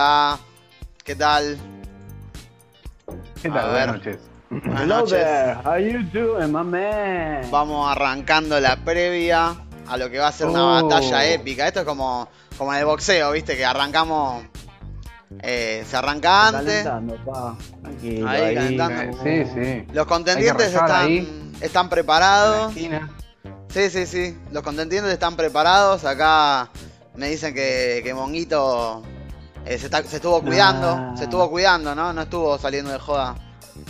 Hola, ¿qué tal? ¿Qué tal? Buenas noches. Buenas Hello noches. there, how you doing, my man? Vamos arrancando la previa a lo que va a ser una Oh. batalla épica. Esto es como, como en el boxeo, ¿viste? Que arrancamos. eh, se arranca antes. Calentando, pa. Tranquilo, Ahí, ahí. calentando. Sí, sí. Los contendientes están, están preparados. Sí, sí, sí. Los contendientes están preparados. Acá me dicen que, que Monguito eh, se, está- se estuvo cuidando. Ah. Se estuvo cuidando, ¿no? No estuvo saliendo de joda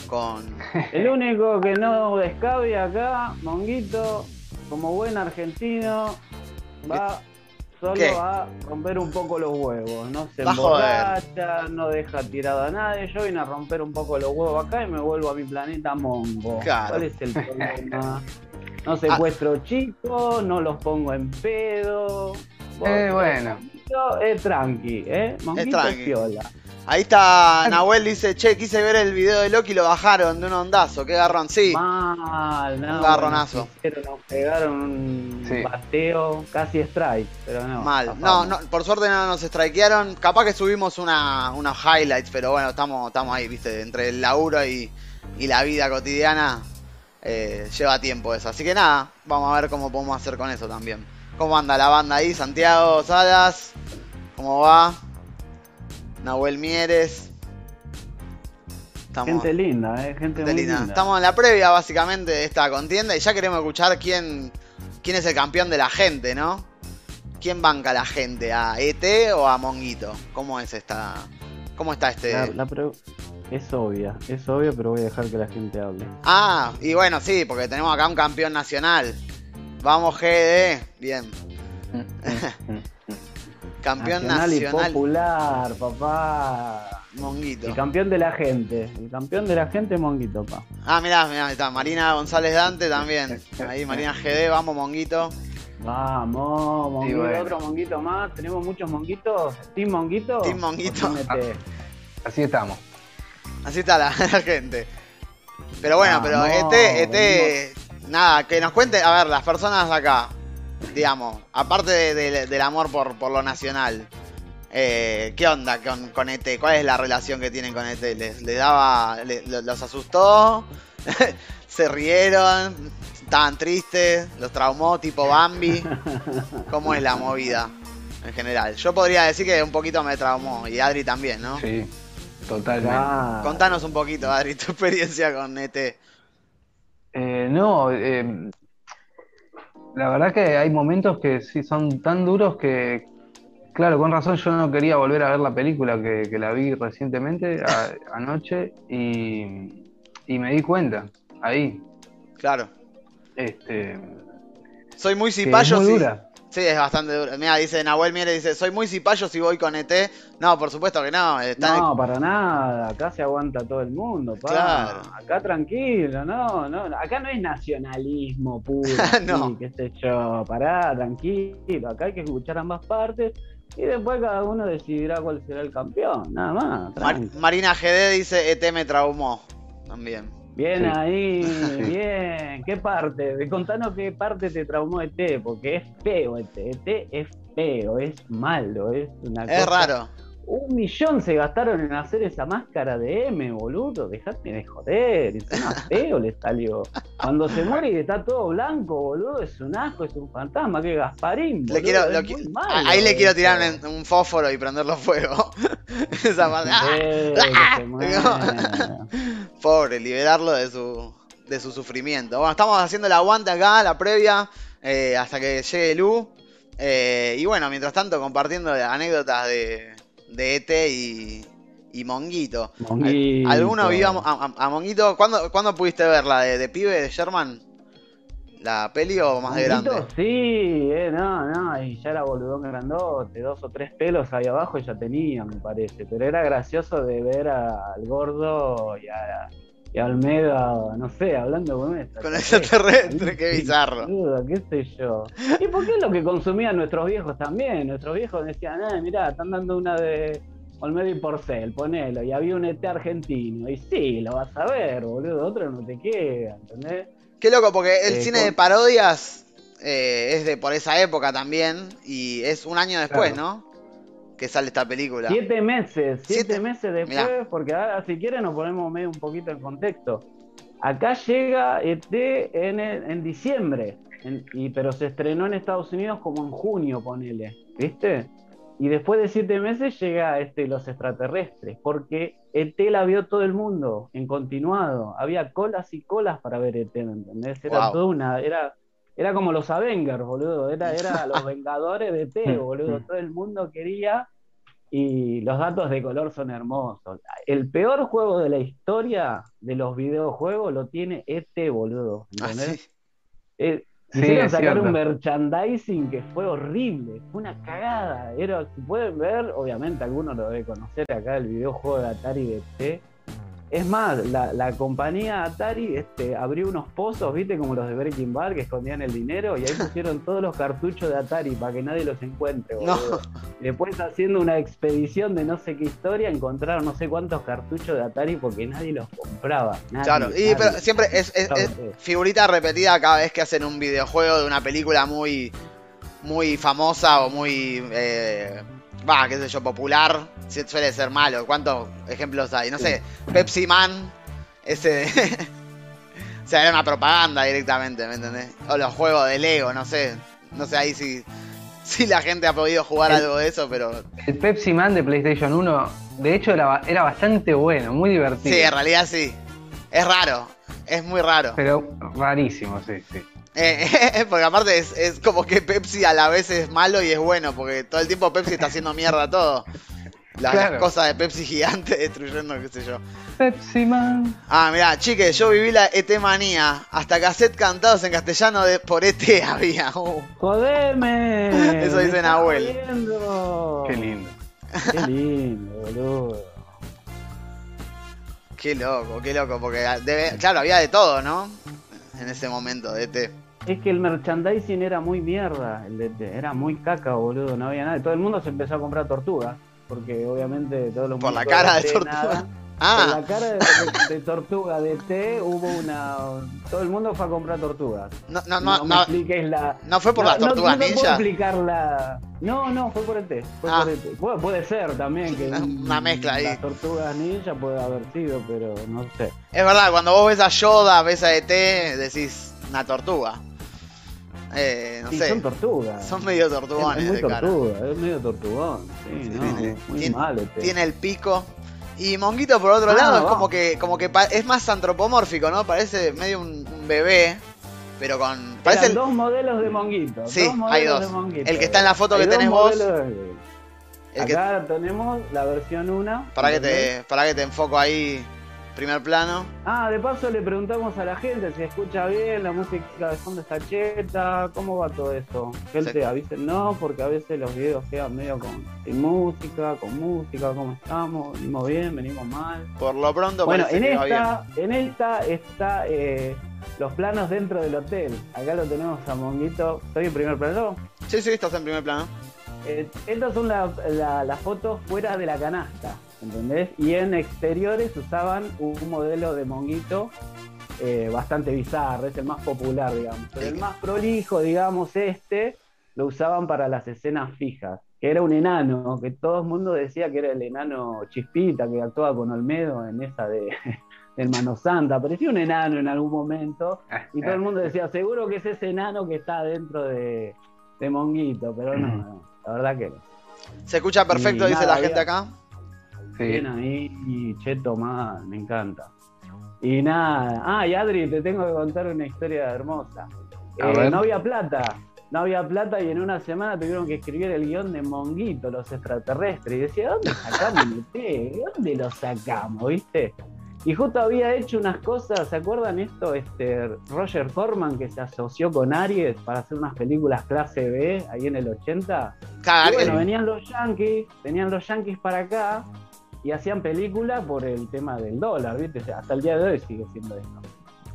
con. El único que no descabe acá, Monguito, como buen argentino, va solo ¿Qué? a romper un poco los huevos. No se Va a joder. emborracha, no deja tirado a nadie. Yo vine a romper un poco los huevos acá y me vuelvo a mi planeta Mongo. Claro. ¿Cuál es el problema? No secuestro chicos, no los pongo en pedo. Eh, bueno. Monguito es tranqui, ¿eh? Monguito es, tranqui. piola. Ahí está Nahuel dice, che, quise ver el video de Loki y lo bajaron de un ondazo, qué garrón, sí. Mal, no. Un garronazo. Nos, hicieron, nos pegaron un Sí. bateo, casi strike, pero no. Mal. No, no, por suerte no nos strikearon. Capaz que subimos una, unos highlights, pero bueno, estamos, estamos ahí, viste, entre el laburo y, y la vida cotidiana. eh, lleva tiempo eso. Así que nada, vamos a ver cómo podemos hacer con eso también. ¿Cómo anda la banda ahí? Santiago Salas. ¿Cómo va? Nahuel Mieres. Estamos, Gente linda, eh, gente, gente muy linda. linda. Estamos en la previa básicamente de esta contienda y ya queremos escuchar quién, quién es el campeón de la gente, ¿no? ¿Quién banca a la gente? ¿A ET o a Monguito? ¿Cómo es esta? ¿Cómo está este? La- la pre- Es obvia, es obvia, pero voy a dejar que la gente hable. Ah, y bueno, sí, porque tenemos acá un campeón nacional. Vamos GD, bien. Campeón Nacional, y popular, papá. Monguito. El campeón de la gente. El campeón de la gente, Monguito, pa. Ah, mirá, mirá, ahí está. Marina González Dante también. Ahí, Marina GD, vamos, Monguito. Vamos, Monguito, bueno. otro Monguito más. Tenemos muchos Monguitos. ¿Team Monguito? Team Monguito. ¿O Team ET? Así estamos. Así está la, la gente. Pero bueno, Ah, pero no, este, este, nada, que nos cuente, a ver, las personas acá, digamos, aparte de- de- del amor por, por lo nacional, eh, ¿qué onda con, con ET? ¿Cuál es la relación que tienen con ET? ¿Les, les daba, los asustó? ¿Se rieron? ¿Estaban tristes? ¿Los traumó tipo Bambi? ¿Cómo es la movida en general? Yo podría decir que un poquito me traumó y Adri también, ¿no? Sí, totalmente. Claro. Contanos un poquito, Adri, tu experiencia con ET. Eh, no, eh, la verdad que hay momentos que sí son tan duros que, claro, con razón yo no quería volver a ver la película que, que la vi recientemente, a- anoche, y, y me di cuenta, ahí, Claro. este, Soy muy es cipayo muy si. dura. Sí, es bastante duro. Mira, dice Nahuel Miere, dice, soy muy cipayo si voy con ET. No, por supuesto que no. Está No, para nada. Acá se aguanta todo el mundo, pa. Claro. Acá tranquilo, no, no. Acá no es nacionalismo puro. No. qué sé yo. Pará, tranquilo. Acá hay que escuchar ambas partes y después cada uno decidirá cuál será el campeón. Nada más. Mar-. Marina GD dice, ET me traumó. También. Bien Sí. ahí, bien. ¿Qué parte? Contanos qué parte te traumó ET, porque es feo ET. ET es feo, es malo, es una Es cosa- raro. Un millón se gastaron en hacer esa máscara de M, boludo. Dejate de joder. Encima feo le salió. Cuando se muere y está todo blanco, boludo, es un asco, es un fantasma. Que Gasparín. Le quiero, es lo qui- malo ahí le quiero tirar un, un fósforo y prenderlo fuego. Esa parte. ¡Ah! Muera. Pobre, liberarlo de su, de su sufrimiento. Bueno, estamos haciendo el aguante acá, la previa, eh, hasta que llegue Lu. Eh, y bueno, mientras tanto, compartiendo anécdotas de, de ET y, y Monguito. Monguito. ¿Alguno vio a, a- a Monguito? ¿Cuándo, ¿Cuándo pudiste verla? ¿De, de pibe, de Sherman? ¿La peli o más de grande? Sí, eh, no, no, y ya era boludón grandote, dos o tres pelos ahí abajo ya tenía, me parece. Pero era gracioso de ver a- al gordo y a, y a Almeida, no sé, hablando con esta. Con extraterrestre, qué bizarro. Qué sé yo. ¿Y por qué es lo que consumían nuestros viejos también? Nuestros viejos decían, eh, mirá, están dando una de Olmedo y Porcel, ponelo. Y había un ET argentino. Y sí, lo vas a ver, boludo, otro no te queda, ¿entendés? Qué loco, porque el Eh, cine con- de parodias eh, es de por esa época también. Y es un año después, Claro. ¿no? Que sale esta película. Siete meses, siete, Siete- meses después, Mirá. porque ahora si quieren nos ponemos medio un poquito en contexto. Acá llega ET en, el- en diciembre, en- y, pero se estrenó en Estados Unidos como en junio, ponele, ¿viste? Y después de siete meses llega este, los extraterrestres, porque ET la vio todo el mundo en continuado. Había colas y colas para ver ET, ¿me entendés? Era Wow. toda una, era, era como los Avengers, boludo. Era, era los Vengadores de ET, boludo. Todo el mundo quería y los datos de color son hermosos. El peor juego de la historia de los videojuegos lo tiene ET, boludo. Ah, ¿entendés? sí. Eh, quisieron sacar un merchandising que fue horrible, fue una cagada. Era, si pueden ver, obviamente algunos lo debe conocer acá, el videojuego de Atari de T. Es más, la, la compañía Atari este, abrió unos pozos, viste, como los de Breaking Bad, que escondían el dinero, y ahí pusieron todos los cartuchos de Atari para que nadie los encuentre, No. Después haciendo una expedición de no sé qué historia, encontraron no sé cuántos cartuchos de Atari porque nadie los compraba. Nadie, Claro, y nadie. pero siempre es, figurita repetida cada vez que hacen un videojuego de una película muy muy famosa o muy eh, va, qué sé yo, popular, suele ser malo. ¿Cuántos ejemplos hay? No sé, Pepsi Man, ese o sea, era una propaganda directamente, ¿me entendés? O los juegos de Lego, no sé, no sé ahí si si la gente ha podido jugar El- algo de eso, pero El Pepsi Man de PlayStation 1, de hecho, era, era bastante bueno, muy divertido. sí, en realidad sí. Es raro, es muy raro. Pero rarísimo, sí, sí. Eh, porque aparte es, es como que Pepsi a la vez es malo y es bueno, porque todo el tiempo Pepsi está haciendo mierda todo. Las, cosas de Pepsi gigante destruyendo, qué sé yo. Pepsi Man. Ah, mirá, chiques, yo viví la ET manía. Hasta cassette cantados en castellano de, por ET había. Uh. ¡Jodeme! Eso ¡Me dice Nahuel. Qué lindo. Qué lindo, boludo. Qué loco, qué loco, porque debe- claro, había de todo, ¿no? En ese momento de ET. Es que el merchandising era muy mierda, el de- de- era muy caca, boludo, no había nada. Todo el mundo se empezó a comprar tortugas. porque obviamente todos los Por la cara de tortuga. nada. Ah, Por la cara de, de- de tortuga de T hubo una. Todo el mundo fue a comprar tortugas. no, no, No, no, me no, expliques la. no fue por no, las tortugas no, te puedo ninja. explicar la. No, no, fue por el T. Fue Ah. por el T. Bueno, puede ser también que. Una mezcla ahí. Las tortugas ninja puede haber sido, pero no sé. Es verdad, cuando vos ves a Yoda, ves a ET, decís una tortuga. Eh, no Sí, sé. son tortugas. Son medio Es- tortugones es muy de cara. tortuga, es medio tortugón. Sí, no, tiene- muy tiene- mal. Tiene el pico. Y Monguito por otro Ah, lado es como que, como que es más antropomórfico, ¿no? Parece medio un, un bebé, pero con. Parece el, dos modelos de monguito. Sí, dos hay dos. monguito. El que está en la foto que tenés vos, de- el que- Acá tenemos la versión 1. para que te, para que te enfoco ahí, primer plano. Ah, de paso le preguntamos a la gente si escucha bien, la música de fondo está cheta, ¿cómo va todo eso? Gente, avisen no, porque a veces los videos quedan medio con sin música, con música, ¿cómo estamos? ¿Venimos bien? ¿Venimos mal? Por lo pronto Bueno, en que va bien. esta, en esta está eh, los planos dentro del hotel. Acá lo tenemos a Monguito. ¿Estoy en primer plano? Sí, sí, estás en primer plano. Eh, estas son la- la- las fotos fuera de la canasta, ¿entendés? Y en exteriores usaban un modelo de monguito eh, bastante bizarro, es el más popular, digamos. Pero el más prolijo, digamos, este, lo usaban para las escenas fijas, que era un enano, que todo el mundo decía que era el enano Chispita, que actuaba con Olmedo en esa de... del Mano Santa, parecía un enano en algún momento, y todo el mundo decía, seguro que es ese enano que está dentro de, de Monguito, pero no, no, la verdad que no. Se escucha perfecto, Y dice nada, la gente acá. Sí. Bien ahí, Cheto más, me encanta. Y nada, ah, y Adri, te tengo que contar una historia hermosa. Eh, no había plata, no había plata y en una semana tuvieron que escribir el guion de Monguito, los extraterrestres. Y decía, ¿dónde sacamos el té? ¿De dónde lo sacamos, viste? Y justo había hecho unas cosas, ¿se acuerdan esto? Este Roger Corman que se asoció con Aries para hacer unas películas clase B ahí en el 80. Claro, Y bueno, venían los yankees, venían los yankees para acá y hacían películas por el tema del dólar, ¿viste? O sea, hasta el día de hoy sigue siendo esto.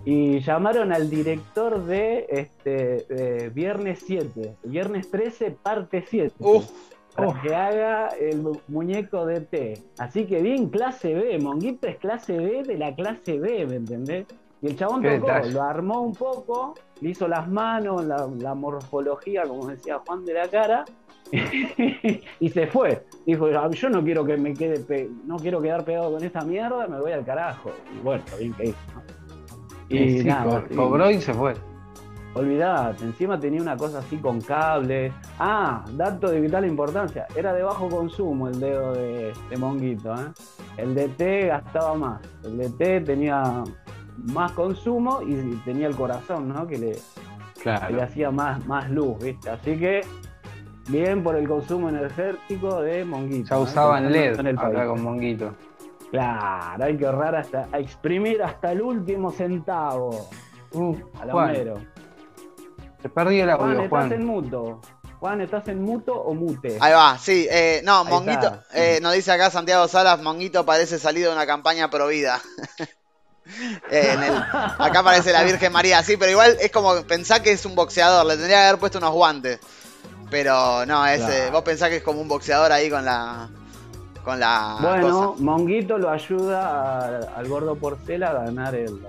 Y llamaron al director de este de Viernes 7, Viernes 13, parte 7. Uf, para que haga el mu- muñeco de T. Así que bien clase B, Monguito es clase B de la clase B, ¿me entendés? Y el chabón tocó, lo armó un poco, le hizo las manos, la, la morfología, como decía Juan de la cara, y se fue. Dijo, "Ah, yo no quiero que me quede, pe- no quiero quedar pegado con esta mierda, me voy al carajo. Y bueno, bien que hizo, ¿no? Y sí, nada, co- cobró y se fue. Olvidate, encima tenía una cosa así con cable. Ah, dato de vital importancia. Era de bajo consumo el dedo de, de Monguito. ¿eh? El de T gastaba más. El de T tenía más consumo y tenía el corazón, ¿no? Que le, que le hacía más, más luz, ¿viste? Así que bien por el consumo energético de Monguito. Ya usaban LED en el país. acá con Monguito. Claro, hay que ahorrar hasta, a exprimir hasta el último centavo. Uh, A lo Juan, mero. se perdió el Juan, audio, ¿estás en Juan. muto? Juan, ¿estás en muto o mute? ahí va, sí. eh, no, Ahí Monguito, está. eh, nos dice acá Santiago Salas, Monguito parece salido de una campaña pro vida. Eh, en el- acá aparece la Virgen María, sí, pero igual es como pensar que es un boxeador, le tendría que haber puesto unos guantes. Pero no, es, Claro. eh, vos pensás que es como un boxeador ahí con la. con la. bueno, cosa. Monguito lo ayuda a- al gordo Porcel a ganar el,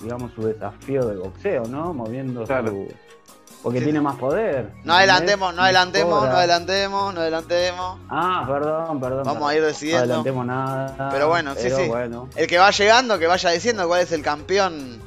digamos, su desafío de boxeo, ¿no? Moviendo Claro. su... Porque Sí, tiene más poder. No adelantemos, no adelantemos, no adelantemos, no adelantemos. Ah, perdón, perdón. Vamos perdón. a ir No decidiendo. adelantemos nada. Pero bueno, sí, sí. bueno. El que va llegando, que vaya diciendo cuál es el campeón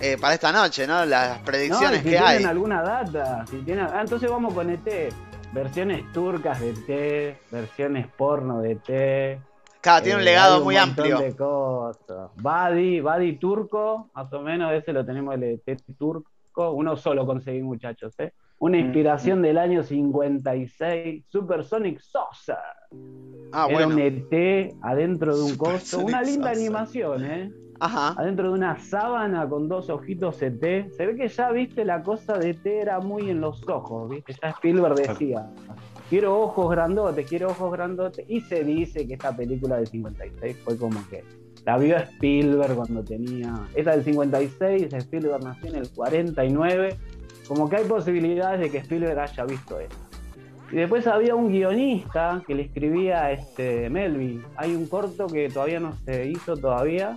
eh, para esta noche, ¿no? Las predicciones si que hay. tienen alguna data, si tienen... Ah, entonces vamos con ET. Versiones turcas de T, versiones porno de T. Claro, tiene un Eh, legado un muy amplio. de cosas. Badi, Badi turco, más o menos, ese lo tenemos el ET turco. Uno solo conseguí, muchachos, ¿eh? Una Mm. inspiración del año 56, Supersonic Saucer. Ah, Era un bueno. ET adentro de un costo. Una linda Saucer. animación, ¿eh? Ajá. Adentro de una sábana con dos ojitos ET. Se ve que ya, viste, la cosa de ET era muy en los ojos, ¿viste? Ya Spielberg decía, quiero ojos grandotes, quiero ojos grandotes. Y se dice que esta película del 56 fue como que la vio Spielberg cuando tenía... Esta del 56, Spielberg nació en el 49. Como que hay posibilidades de que Spielberg haya visto esto. Y después había un guionista que le escribía a este Melvin. Hay un corto que todavía no se hizo todavía.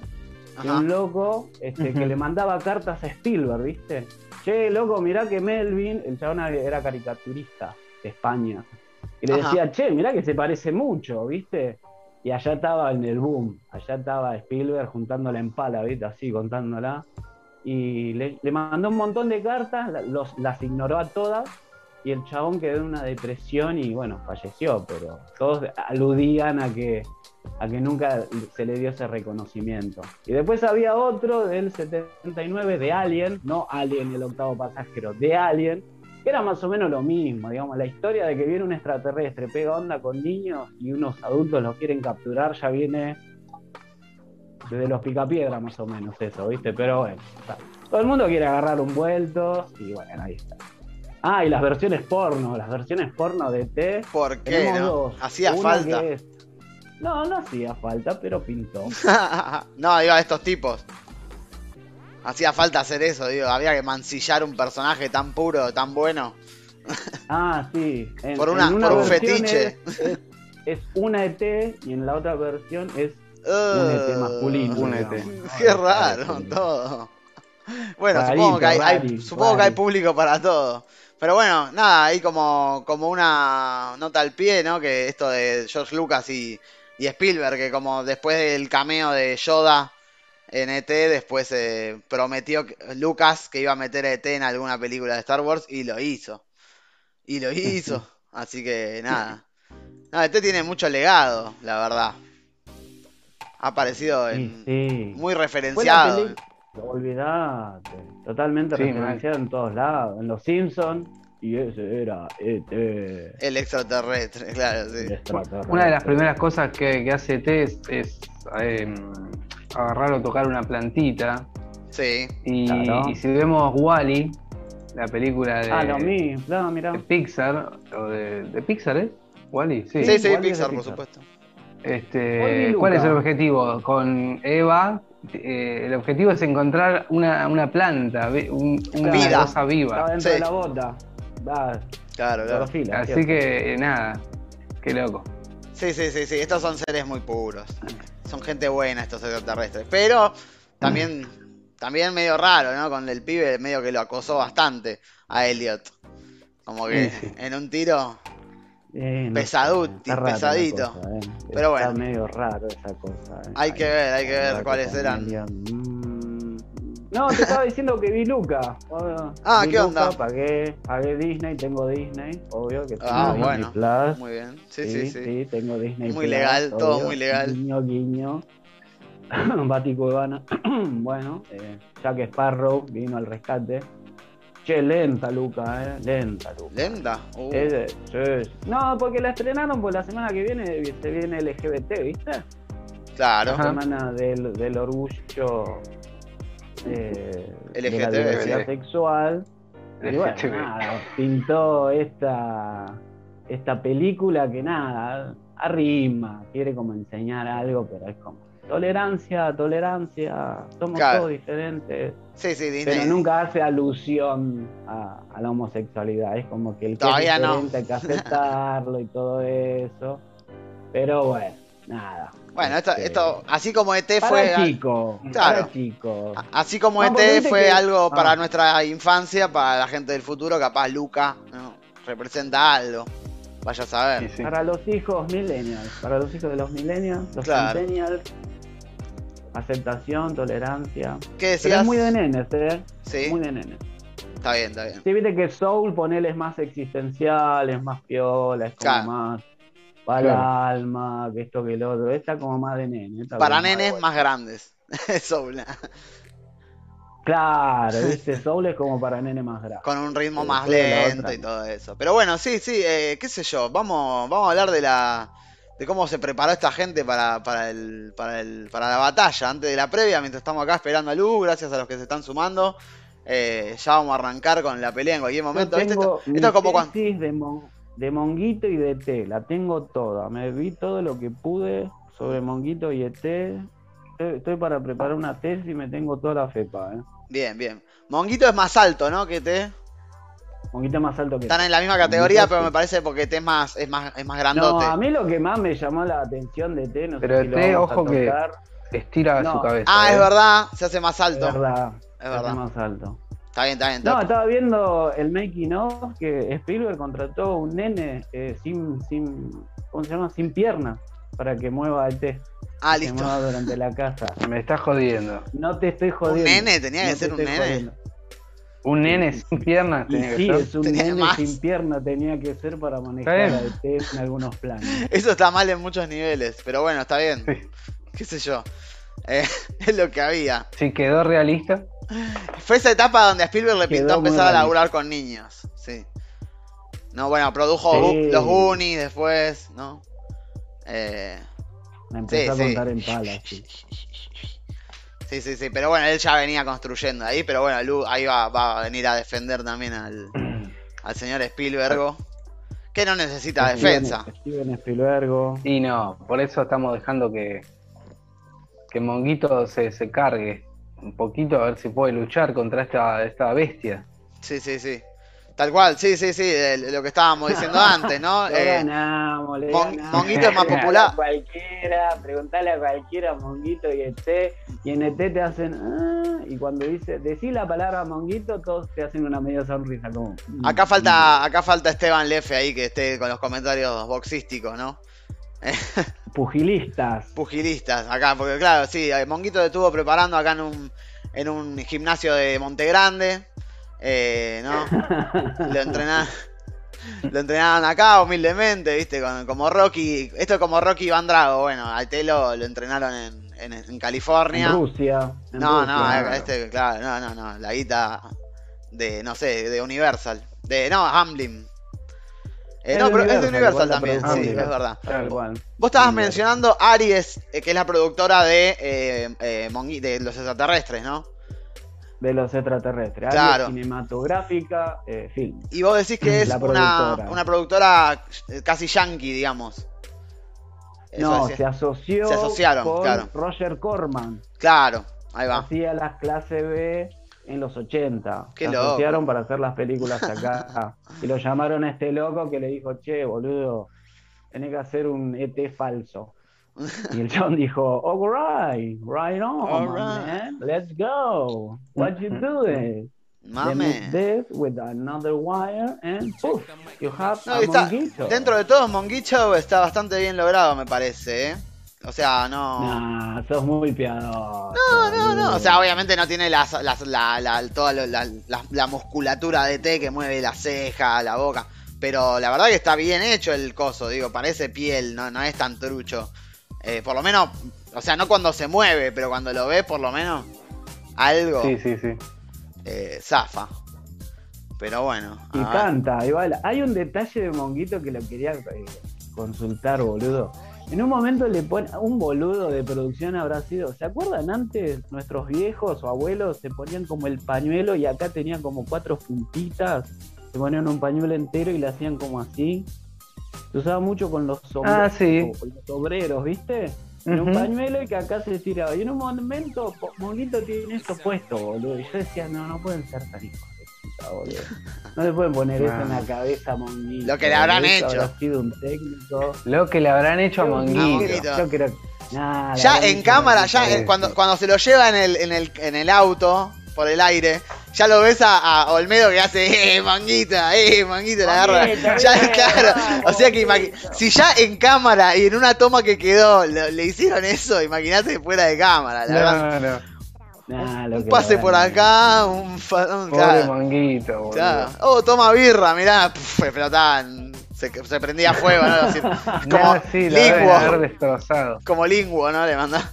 De un loco este, que le mandaba cartas a Spielberg, ¿viste? Che, loco, mirá que Melvin, el chabón era caricaturista de España. Y le Ajá. decía, che, mirá que se parece mucho, ¿viste? Y allá estaba en el boom, allá estaba Spielberg juntándola en pala, ¿viste? Así, contándola. Y le, le mandó un montón de cartas, los, las ignoró a todas. Y el chabón quedó en una depresión y bueno, falleció, pero todos aludían a que, a que nunca se le dio ese reconocimiento. Y después había otro del 79 de Alien, no Alien el octavo pasajero, de Alien, que era más o menos lo mismo, digamos, la historia de que viene un extraterrestre, pega onda con niños y unos adultos los quieren capturar, ya viene desde los picapiedras más o menos eso, ¿viste? Pero bueno, está. todo el mundo quiere agarrar un vuelto y bueno, ahí está. Ah, y las versiones porno, las versiones porno de T. ¿Por qué? No? Hacía falta. que es- No, no hacía falta, pero pintó. no, digo, a estos tipos. Hacía falta hacer eso, digo, había que mancillar un personaje tan puro, tan bueno. Ah, sí. En- Por una- en por un fetiche. Es, es- es una ET y en la otra versión es un Uh, ET masculino. un. ET. No, Qué me raro parece. todo. Bueno, Rarito, supongo que hay, hay- supongo que hay público para todo. Pero bueno, nada, hay como, como una nota al pie, ¿no? Que esto de George Lucas y, y Spielberg, que como después del cameo de Yoda en ET, después eh, prometió que- Lucas que iba a meter a ET en alguna película de Star Wars y lo hizo. Y lo hizo. Así que nada. No, ET tiene mucho legado, la verdad. Ha aparecido en, Sí, sí. muy referenciado. Olvidate. Totalmente Sí, referenciado en todos lados. En Los Simpsons. Y ese era ET. El extraterrestre, claro, sí. extraterrestre. Una de las primeras cosas que, que hace T es, es, eh, agarrar o tocar una plantita. Sí. Y, Claro. y si vemos Wally, la película de, Ah, lo mismo. No, mirá. de Pixar, o de, de Pixar, ¿eh? Wally, sí. Sí, Pixar, por Pixar. supuesto. Este, ¿Cuál es el objetivo? Con Eva, eh, el objetivo es encontrar una, una planta, un- una Vida. cosa viva. Estaba dentro Sí. de la bota. Va, Claro, claro. Así ¿cierto? que eh, nada, qué loco. Sí, sí, sí, sí. Estos son seres muy puros. Son gente buena estos extraterrestres. Pero también, también medio raro, ¿no? Con el pibe medio que lo acosó bastante a Elliot. Como que Sí, sí. en un tiro. Eh, no Pesaduti, está pesadito. cosa, eh. Pero Está bueno. medio raro esa cosa. eh. Hay que ver, hay que ver cuáles eran. No, te estaba diciendo que vi Luca. Ah, Vi ¿qué Luca, onda? Pagué, pagué Disney, tengo Disney, obvio que tengo Ah, Disney bueno. Plus. Muy bien. Sí, sí, sí. tengo Disney Muy Plus, legal, todo muy legal. Guiño, guiño. Bático Ivana. bueno, eh, Jack Sparrow vino al rescate. Che, lenta Luca, eh. Lenta Luca. Lenta. Uh, Es sí. No, porque la estrenaron por la semana que viene se viene LGBT, ¿viste? claro. La semana del, del orgullo eh, de la diversidad sexual. Y bueno, nada, pintó esta, esta película que nada, arrima, quiere como enseñar algo, pero es como tolerancia, tolerancia, somos Claro. todos diferentes. Sí, sí, Disney. Pero nunca hace alusión a, a la homosexualidad. Es como que el que Todavía es no. diferente hay que aceptarlo y todo eso. Pero bueno, nada. Bueno, esto, Este, esto, así como ET para fue. chico, Claro. para chico. Así como No, ET fue que- algo ah. para nuestra infancia, para la gente del futuro, capaz Luca ¿no? representa algo. Vaya a saber. Sí, sí. Para los hijos millennials, para los hijos de los millennials, los Claro. centennials, aceptación, tolerancia. ¿Qué Pero decías? es muy de nenes, ¿eh? Sí, Muy de nenes. está bien, está bien. Sí, viste que Soul, ponele, es más existencial, es más piola, es como Claro. más para el alma, que esto que el otro. Esta como más de nene. esta Para nenes más grandes. Soul, Claro, viste, Soul es como para nene más grande. con un ritmo más lento y todo eso. Pero bueno, sí, sí, eh, qué sé yo. Vamos, vamos a hablar de la de cómo se preparó esta gente para, para, el, para, el, para la batalla, antes de la previa, mientras estamos acá esperando a Lu, gracias a los que se están sumando. Eh, ya vamos a arrancar con la pelea en cualquier Yo momento. Esto, mi esto es como cuando. de, mon- de Monguito y de ET, la tengo toda. Me vi todo lo que pude sobre Monguito y ET. Estoy, estoy para preparar una tesis y me tengo toda la fepa, ¿eh? Bien, bien. Monguito es más alto, ¿no? Que te. Monguito es más alto que Están en la misma categoría, Monguito pero sí. me parece porque T es más, es más, es más No, grandote. a mí lo que más me llamó la atención de T, no sé Pero si lo T, vamos a ojo que- Estira No. su cabeza. ah, ¿eh? es verdad, se hace más es alto. verdad, Es es verdad. más alto. Está bien, está bien. No, estaba viendo el making of que Spielberg contrató un nene eh, sin, sin, ¿cómo se llama? Sin piernas para que mueva el té. ah, que listo. mueva durante la casa. Me estás jodiendo. No te estoy ¿Un jodiendo. nene? ¿Tenía que No te ser un nene? jodiendo. Un nene sin piernas Y tenía que sí, ser. es un Tenía nene más. sin pierna tenía que ser para manejar al té en algunos planes. Eso está mal en muchos niveles, pero bueno, está bien. Sí. ¿Qué sé yo? Eh, es lo que había. Si quedó realista. Fue esa etapa donde a Spielberg le Quedó pintó empezar a laburar con niños. Sí. No, bueno, produjo Sí. Los Goonies después, ¿no? Eh, Me empezó Sí, a sí. contar en palas. sí. sí, sí, sí. Pero bueno, él ya venía construyendo ahí, pero bueno, Lu ahí va, va a venir a defender también al, al señor Spielberg. Que no necesita Steven- defensa. Steven Spielberg. Y no, por eso estamos dejando que, que Monguito se, se cargue un poquito a ver si puede luchar contra esta, esta bestia. Sí, sí, sí. Tal cual, sí, sí, sí. el- lo que estábamos diciendo antes, ¿no? Le Eh, ganamos, le Mon- ganamos. Monguito es más popular. a cualquiera, preguntale a cualquiera, Monguito y ET, y en ET te hacen, ah, y cuando dice, decís la palabra Monguito, todos te hacen una media sonrisa como. Acá falta, acá falta Esteban Lefe ahí que esté con los comentarios boxísticos, ¿no? Pugilistas. Pugilistas, acá, porque claro, sí, Monguito estuvo preparando acá en un, en un gimnasio de Montegrande, eh, ¿no? Lo entrenaron, lo entrenaban acá humildemente, ¿viste? Con- como Rocky, esto es como Rocky Van Drago, bueno, a Telo lo entrenaron en, en, en California. En Rusia. en No, Rusia. no, claro. este, claro, no, no, no, la guita de, no sé, de Universal, de, no, Hamlin. Eh, no, pero es de Universal, también, sí, es verdad. Tal cual. Vos estabas Universal. mencionando Aries, eh, que es la productora de, eh, eh, de los extraterrestres, ¿no? De los extraterrestres. Claro. Área cinematográfica, eh, film. Y vos decís que es una, productora. una productora casi yankee, digamos. Eso no, decía. se asoció Se asociaron, con claro. Roger Corman. Claro, ahí va. Hacía las clases B en los 80. Qué se asociaron para hacer las películas acá. y lo llamaron a este loco que le dijo, che, boludo, tenés que hacer un ET falso. Y el John dijo, alright, right on, Alright. man, let's go. What you doing? Mame. this with another wire and poof, you have No, a y está, monguito. dentro de todo, Monguicho está bastante bien logrado, me parece, ¿eh? O sea, no. Nah, sos muy piadoso. No, no, no. O sea, obviamente no tiene las, las- la, la- toda la, la- la musculatura de T que mueve la ceja, la boca. Pero la verdad que está bien hecho el coso, digo, parece piel, no, no es tan trucho. Eh, por lo menos, o sea, no cuando se mueve, pero cuando lo ves, por lo menos, algo Sí, sí, sí. eh, zafa. Pero bueno. Y canta, igual. Hay un detalle de Monguito que lo quería eh, consultar, boludo. En un momento le pone un boludo de producción habrá sido. ¿Se acuerdan antes nuestros viejos o abuelos se ponían como el pañuelo y acá tenían como cuatro puntitas? Se ponían un pañuelo entero y le hacían como así. Se usaba mucho con los sombreros, Ah, sí. con los obreros, ¿viste? Era un pañuelo y que acá se tiraba. Y en un momento, Monguito tiene esto puesto, boludo. Y yo decía, no, no pueden ser tan hijos boludo. No le pueden poner eso en la cabeza a Monguito. Lo que le habrán hecho. Habrá sido un técnico. Lo que le habrán hecho a Monguito. Monguito. Yo creo nada, Ya en cámara, ya en- cuando, sí. cuando se lo lleva en el, en el, en el auto, por el aire, ya lo ves a, a Olmedo que hace, eh, manguita, eh, manguita, la agarra. Ya, claro, o sea que si ya en cámara y en una toma que quedó lo- le hicieron eso, imagínate fuera de cámara, la verdad. No, no. Nah, Un que pase por acá, un, un- Pobre boludo. claro. Oh, toma birra, mirá, pf, explotaban, se, se prendía fuego, ¿no? Así, como No, sí, linguo, destrozado. como linguo, ¿no? Le manda.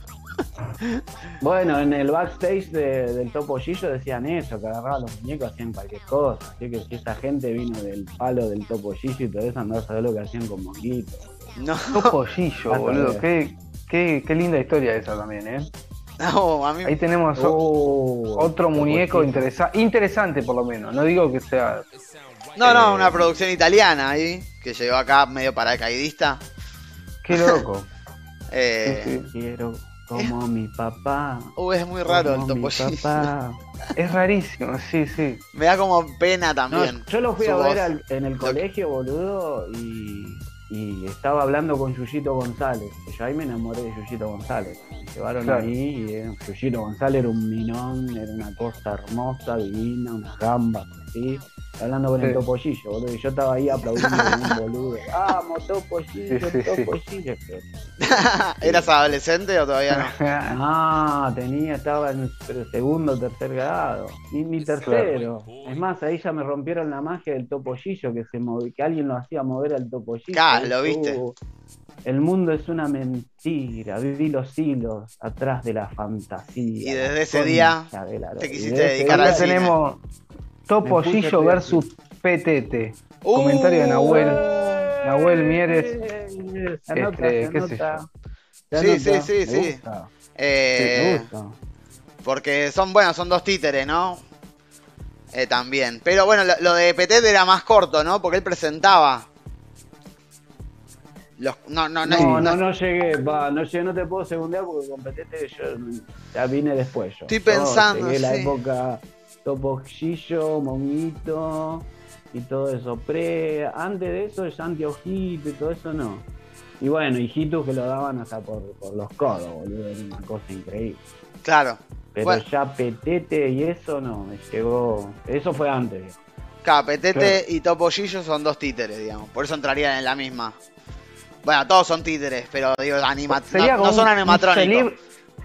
Bueno, en el backstage de- del Topo Gillo decían eso, que agarraban los muñecos, hacían cualquier cosa. Así que si esa gente vino del palo del Topo Gillo y todo eso, andás a saber lo que hacían con Monguito. No, Pollillo, Vas a boludo. Qué, qué, qué linda historia esa también, ¿eh? no, a mí Ahí tenemos Oh, otro muñeco interesa interesante, por lo menos. No digo que sea. No, no, una producción italiana ahí, que llegó acá medio paracaidista. Qué loco. Eh, Sí, sí. Quiero como mi papá. Uh, es muy raro el como mi topollillo. papá. Es rarísimo, sí, sí. Me da como pena No, también. yo lo fui a ver al- en el colegio, boludo, y, y estaba hablando con Yuyito González. Y yo ahí me enamoré de Yuyito González. Me llevaron Claro. ahí y eh, Yuyito González era un minón, era una cosa hermosa, divina, unas gambas Hablando con el topollillo, boludo. Y yo estaba ahí aplaudiendo como un boludo. ¡Vamos, topollillo, Sí, sí, sí. topollillo! ¿Eras adolescente o todavía no? Ah, tenía, estaba en segundo o tercer grado. Ni, ni tercero. Es más, ahí ya me rompieron la magia del topollillo, que se movi- que alguien lo hacía mover al topollillo. Claro, lo viste. El mundo es una mentira, viví los hilos atrás de la fantasía. Y desde la ese día la- te quisiste dedicar Ahora cine. tenemos Puse versus PTT. Uh, Comentario de Nahuel. Nahuel Mieres. Se anota, Este, se qué sé anota. Se Sí, sí, sí, Me sí. gusta, eh, me gusta. porque son, bueno, son dos títeres, ¿no? Eh, también. Pero bueno, lo, lo de Petit era más corto, ¿no? Porque él presentaba. Los, no, no, no, No, no- no, no llegué, va, no llegué, no te puedo segundear porque con Petete yo ya vine después yo. Estoy Yo pensando, llegué la época Topollillo, Monguito y todo eso. Pre, antes de eso, ya antiojito y todo eso no. Y bueno, hijitos que lo daban hasta por, por los codos, boludo, era una cosa increíble. Claro. Pero Bueno. ya Petete y eso no, me llegó. Eso fue antes, viejo. Claro, Petete y Topollillo son dos títeres, digamos. Por eso entrarían en la misma. Bueno, todos son títeres, pero digo, anima no, no son animatrónicos.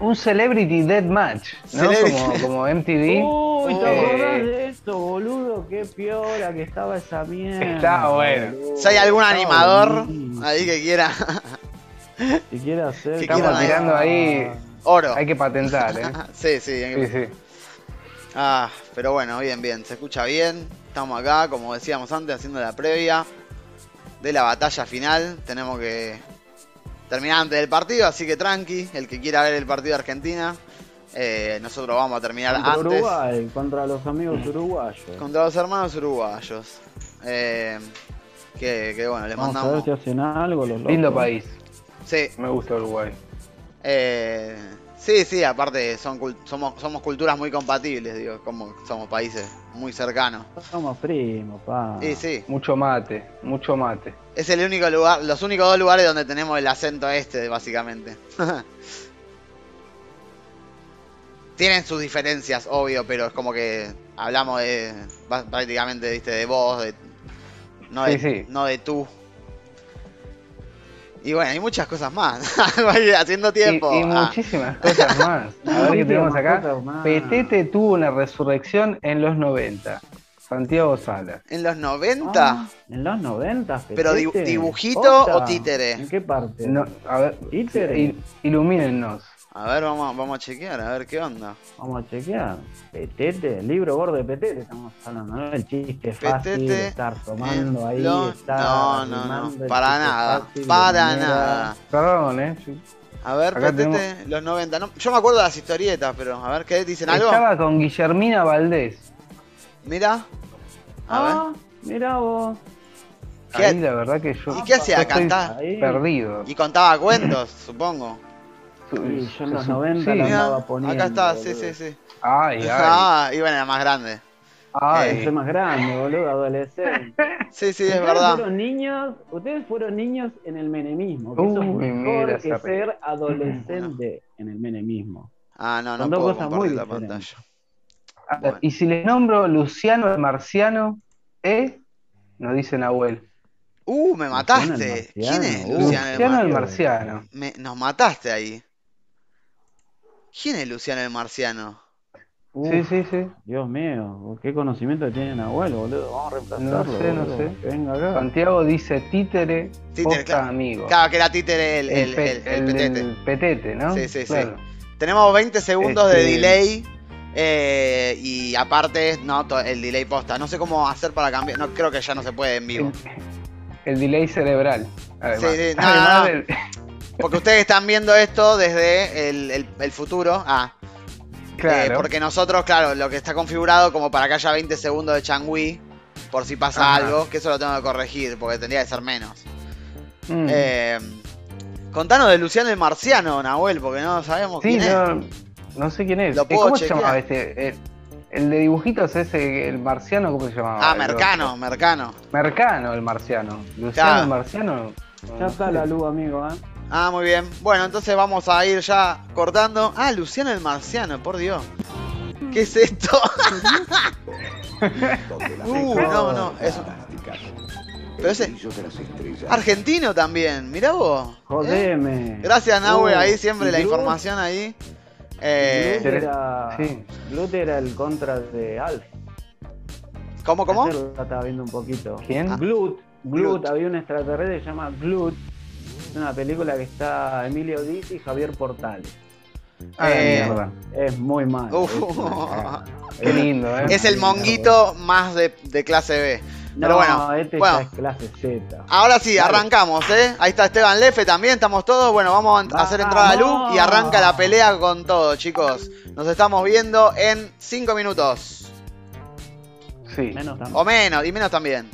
Un, celeb- un Celebrity Deathmatch, ¿no? Celebrity. Como, como MTV. Uy, ¿te Eh, acordás de esto, boludo? Qué piola que estaba esa mierda. Está bueno. boludo. Si hay algún animador ahí que quiera Si quiere hacer. Que Estamos tirando ahí. oro. Hay que patentar, ¿eh? Sí, sí, hay que- Sí, sí. Ah, pero bueno, bien, bien, se escucha bien. Estamos acá, como decíamos antes, haciendo la previa de la batalla final. Tenemos que terminar antes del partido, así que tranqui. El que quiera ver el partido de Argentina, eh, nosotros vamos a terminar Contra antes Uruguay, contra los amigos uruguayos. contra los hermanos uruguayos. Eh, que, que bueno, les Vamos a ver mandamos. si hacen algo los locos. Lindo país. Sí, Me gusta Uruguay. eh, sí, sí, aparte son somos, somos culturas muy compatibles, digo, como somos países muy cercanos. Somos primos, pa. Sí, sí. Mucho mate, mucho mate. Es el único lugar, los únicos dos lugares donde tenemos el acento este, básicamente. Tienen sus diferencias, obvio, pero es como que hablamos de prácticamente, viste, de vos, de no de, Sí, sí. no de tú. Y bueno, hay muchas cosas más. Haciendo tiempo. Y, y Ah, muchísimas cosas más. A ver qué tenemos acá. Petete tuvo una resurrección en los 90. Santiago Salas. en los 90, Ah, en los 90, pero di- Petete. dibujito Posta. o títere. ¿En qué parte? No, a ver, Títere. il- ilumínennos. A ver, vamos, vamos a chequear, a ver qué onda. Vamos a chequear. Petete, el libro gordo de Petete estamos hablando, ¿no? El chiste fácil Petete de estar tomando ahí, lo- estar No, no, no, para nada, fácil para nada. Perdón, ¿eh? Sí. A ver, Acá Petete, los 90. No, yo me acuerdo de las historietas, pero a ver, ¿qué dicen algo? Estaba con Guillermina Valdés. Mira. A ver. Ah, mirá vos. ¿Qué- Ahí la verdad que yo, ¿Y qué hacía? ¿Cantar? Perdido. Y contaba cuentos, supongo. Sí, yo en los Sí, 90 sí. la andaba poniendo. acá está, sí, boludo. sí, sí. Ay, ay. Ah, y bueno, era más grande. ay. Soy más grande, boludo, adolescente. Sí, sí, es verdad. Fueron niños, ustedes fueron niños en el menemismo. Que eso es mejor que esa ser adolescente en el menemismo. Ah, no, no Son dos puedo cosas muy la diferentes. pantalla. Bueno. Y si les nombro Luciano el Marciano, ¿eh? Nos dice Nahuel. Uh, me el mataste. ¿Quién es Luciano el Luciano el Marciano? Marciano. Me- nos mataste ahí. ¿Quién es Luciano el Marciano? Uf, Sí, sí, sí. Dios mío, qué conocimiento tiene Nahuel, boludo. Vamos a reemplazarlo. No sé, no sé. Venga acá. Santiago dice títere, Títere, posta claro. amigo. Claro, que era títere el, el, el- el petete. el petete, ¿no? Sí, sí, sí. Tenemos 20 segundos de Este- delay. eh, y aparte, no, el delay posta. No sé cómo hacer para cambiar. No, creo que ya no se puede en vivo. El, el delay cerebral. Además, Sí, sí, no, Además no. del- Porque ustedes están viendo esto desde el, el- el futuro. Ah, eh, claro. porque nosotros, claro, lo que está configurado como para que haya 20 segundos de changui. Por si pasa Ajá. algo, que eso lo tengo que corregir, porque tendría que ser menos. Mm. Eh, Contanos de Luciano el Marciano, Nahuel, porque no sabemos Sí, quién es. no, no sé quién es. Lo Eh, puedo ¿Cómo se llamaba este? El, el de dibujitos ese, el marciano, ¿cómo se llamaba? Ah, Mercano. Mercano. Mercano, el marciano. Luciano Claro. el marciano. no Ya está la luz, amigo, ¿eh? Ah, muy bien. Bueno, entonces vamos a ir ya cortando. Ah, Luciano el Marciano, por Dios. ¿Qué es esto? Uh, no, no, es Pero ese- argentino también, mirá vos. ¿Eh? Jodeme. Gracias, Nahue, Uh, ahí siempre la información ahí. Eh, Groot era, Sí. Groot era el contra de Alf. ¿Cómo, cómo? Ayer la estaba viendo un poquito. ¿Quién? Ah. Glut, Glut, Glut. había un extraterrestre que se llama Glut. Es una película que está Emilio Diz y Javier Portales. Ah, Eh, mierda. Es muy malo. Uf. es una. Qué lindo, ¿eh? Es el monguito más de, de clase B. No, Pero bueno, este bueno. ya es clase Z. Ahora sí, arrancamos, ¿eh? Ahí está Esteban Lefe también, estamos todos. Bueno, vamos a hacer entrada a luz y arranca la pelea con todo, chicos. Nos estamos viendo en 5 minutos. Sí. Menos también. O menos, y menos también.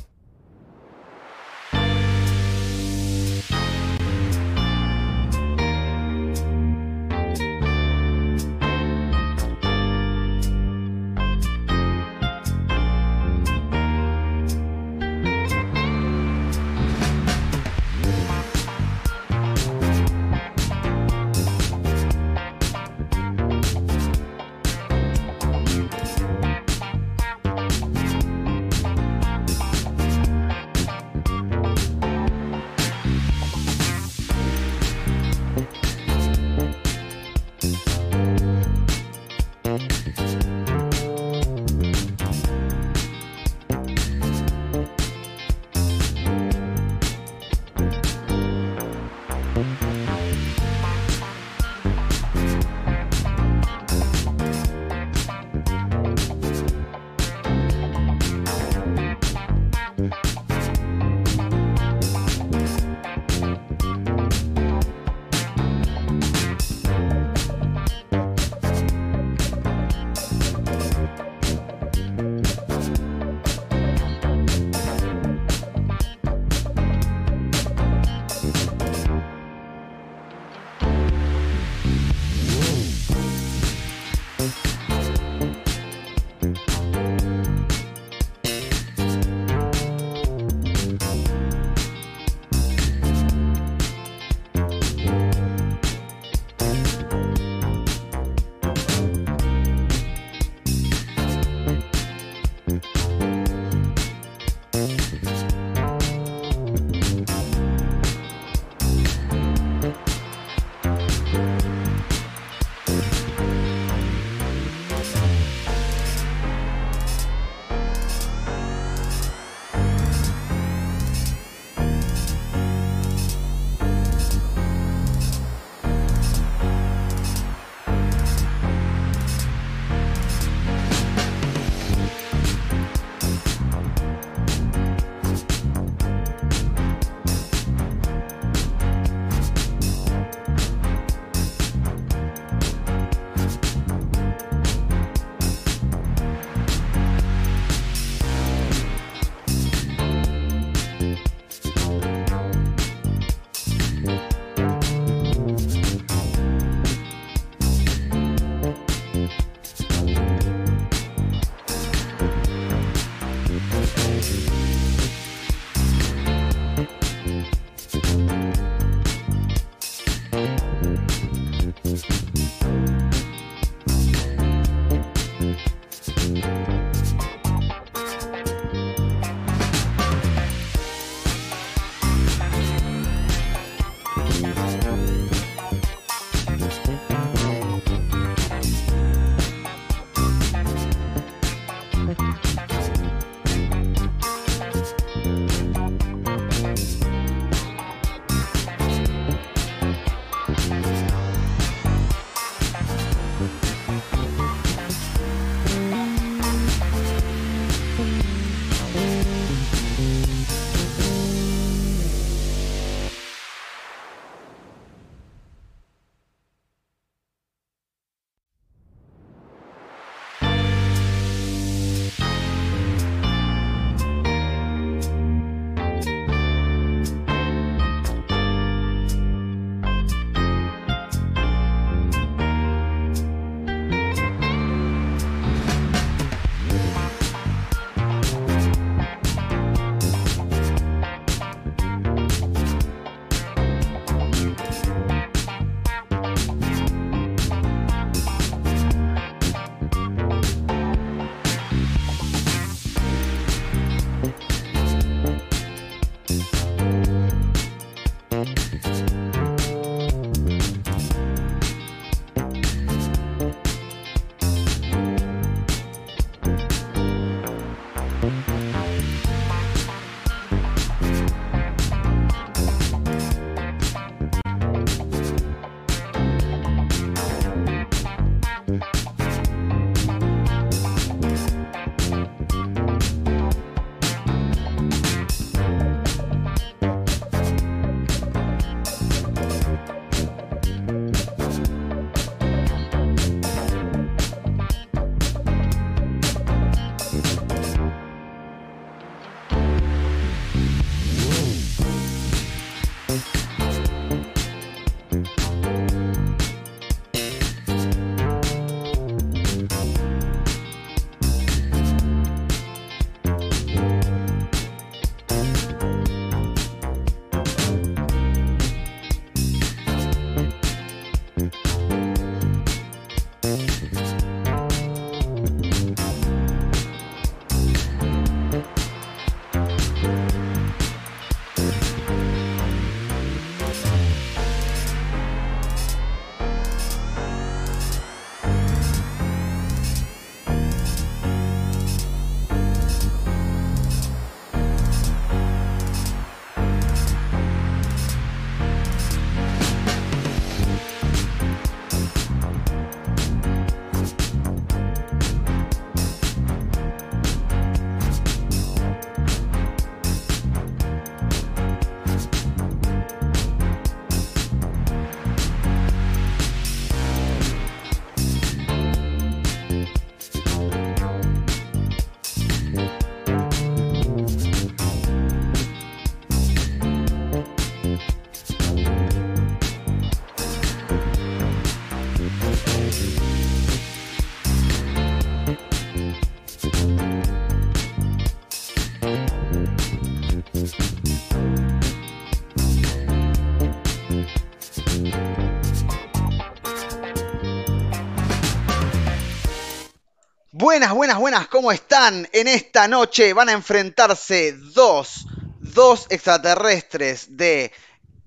Buenas, buenas, buenas, ¿cómo están? En esta noche van a enfrentarse dos, dos extraterrestres de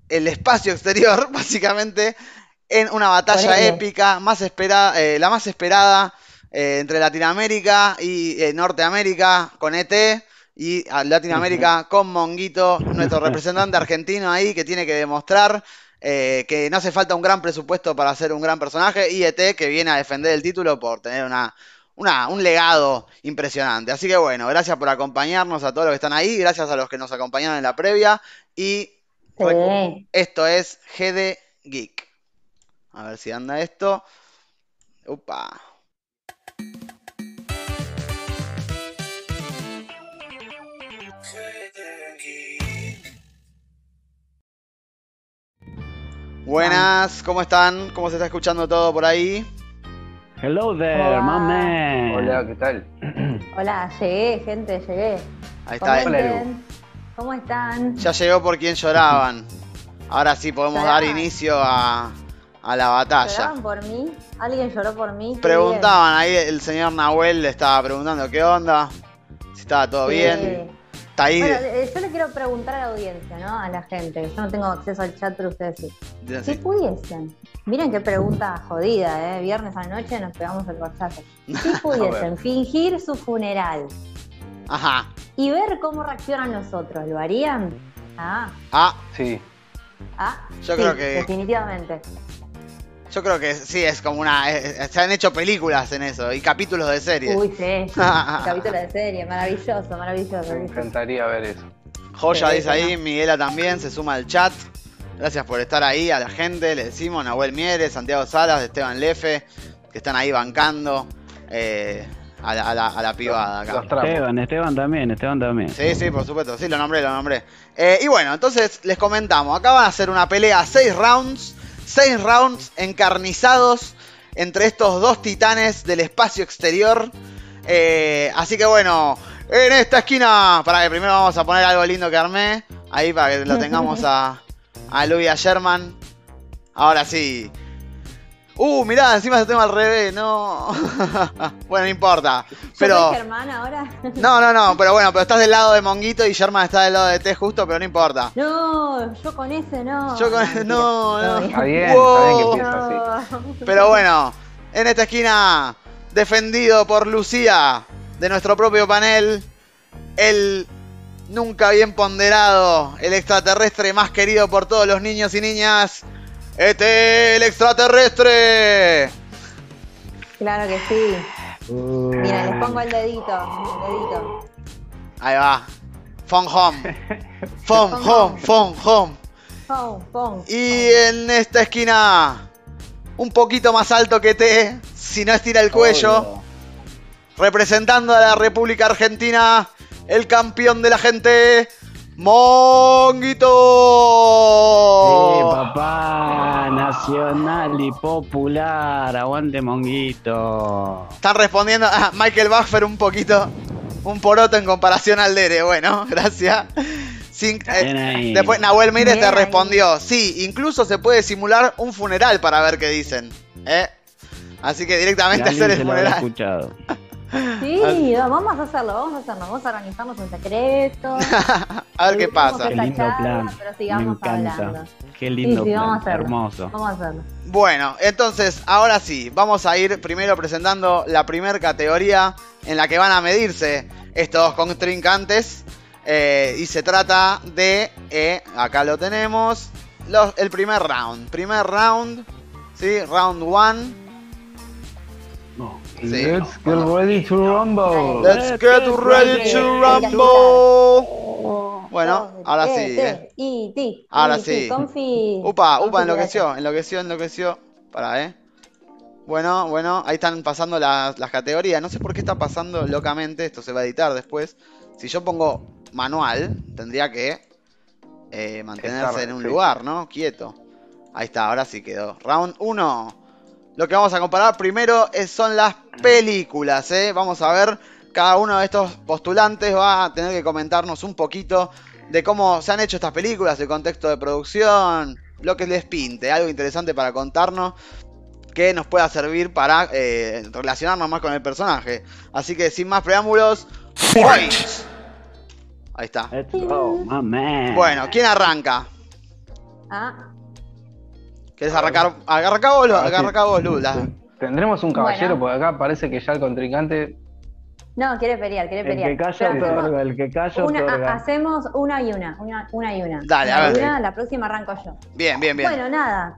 el espacio exterior, básicamente, en una batalla Ponele. épica, más esperada, eh, la más esperada eh, entre Latinoamérica y eh, Norteamérica con ET y a Latinoamérica con Monguito, nuestro representante argentino ahí que tiene que demostrar eh, que no hace falta un gran presupuesto para ser un gran personaje y ET que viene a defender el título por tener una, una- un legado impresionante. Así que bueno, gracias por acompañarnos a todos los que están ahí, gracias a los que nos acompañaron en la previa y Sí. esto es GD Geek. A ver si anda esto. Upa. Buenas, ¿cómo están? ¿Cómo se está escuchando todo por ahí? Hello there, my man. Hola, ¿qué tal? Hola, llegué, gente, llegué. Ahí está. Hola, Edu. Comenten. ¿Cómo están? Ya llegó por quien lloraban. Ahora sí podemos dar inicio a, a la batalla. ¿Lloraban por mí? ¿Alguien lloró por mí? Preguntaban ahí, el señor Nahuel le estaba preguntando qué onda, si estaba todo bien. bien. Sí. Está ahí. Bueno, eh, yo le quiero preguntar a la audiencia, ¿no? A la gente. Yo no tengo acceso al chat, pero ustedes sí. Si sí. pudiesen. Miren qué pregunta jodida, ¿eh? Viernes a la noche nos pegamos el corchazo. Si pudiesen fingir su funeral Ajá. y ver cómo reaccionan los otros, ¿lo harían? Ah, Ah, Sí, ah. Yo sí, creo que- Definitivamente. Yo creo que sí, es como una... se han hecho películas en eso y capítulos de series. Uy, sí. Capítulo de serie, maravilloso, maravilloso. me encantaría ver eso. Joya dice ahí. Miguela también se suma al chat. Gracias por estar ahí a la gente, le decimos, Nahuel Mieres, Santiago Salas, Esteban Lefe, que están ahí bancando eh, a, la, a la- a la pibada acá. Esteban, Esteban también, Esteban también. Sí, sí, por supuesto, sí, lo nombré, lo nombré. Eh, y bueno, entonces les comentamos, acá van a hacer una pelea a 6 rounds, 6 rounds encarnizados entre estos dos titanes del espacio exterior. Eh, así que bueno, en esta esquina, para que primero vamos a poner algo lindo que armé, ahí para que lo tengamos a, a Louis a Sherman. Ahora sí. Uh, mirá, encima se tema al revés, no. bueno, no importa. ¿Yo Pero... Germán ahora? No, no, no, pero bueno, pero estás del lado de Monguito y Sherman está del lado de T justo, pero no importa. No, yo con ese no. Yo con- Mentira, no, no. bien. Está bien, está bien que Wow. empieza así. No. Pero bueno, en esta esquina, defendido por Lucía, de nuestro propio panel, el nunca bien ponderado, el extraterrestre más querido por todos los niños y niñas, este el extraterrestre. Claro que sí. Mira, les pongo el dedito. El dedito. Ahí va. Phone home. Phone home, phone home. Pum, pum. Y en esta esquina, un poquito más alto que T, si no estira el cuello, representando a la República Argentina, el campeón de la gente, Monguito. Sí, papá, nacional y popular, aguante monguito. Están respondiendo a Michael Buffer un poquito, un poroto en comparación al Dere. Bueno, gracias. Sin- eh, después Nahuel Mires te respondió, sí, incluso se puede simular un funeral para ver qué dicen. ¿eh? Así que directamente hacer el funeral. escuchado. Sí, vamos a hacerlo, vamos a hacerlo, vamos a organizarnos un secreto. a ver qué pasa. Qué lindo plan. Pero sigamos Me encanta. hablando. Qué lindo plan, vamos a hermoso. Vamos a hacerlo. Bueno, entonces, ahora sí, vamos a ir primero presentando la primera categoría en la que van a medirse estos contrincantes. Eh, y se trata de, eh, acá lo tenemos, los, el primer round. Primer round, ¿sí? Round one. Sí. Let's get ready to rumble. Let's get ready to rumble. Bueno, ahora sí, eh. Ti. Ahora sí. Upa, upa, enloqueció, enloqueció, enloqueció. Para, eh. Bueno, bueno, ahí están pasando las, las categorías. No sé por qué está pasando locamente. Esto se va a editar después. Si yo pongo manual, tendría que eh, mantenerse Estar, en un sí. lugar, ¿no? Quieto. Ahí está, ahora sí quedó. Round 1. Lo que vamos a comparar primero es- son las películas, ¿eh? Vamos a ver, cada uno de estos postulantes va a tener que comentarnos un poquito de cómo se han hecho estas películas, el contexto de producción, lo que les pinte, algo interesante para contarnos que nos pueda servir para eh, relacionarnos más con el personaje. Así que sin más preámbulos, fight. Ahí está. Let's go, my man. Bueno, ¿quién arranca? Ah, ¿Querés arrancar? Arranca vos, arranca vos, Lula. Tendremos un caballero, Bueno. porque acá parece que ya el contrincante. no, quiere pelear, quiere El pelear. que calla otorga, el que calla una- otorga. ha- hacemos una y una, una, una y una. Dale, a Una ver. una, la próxima arranco yo. Bien, bien, bien. Bueno, nada.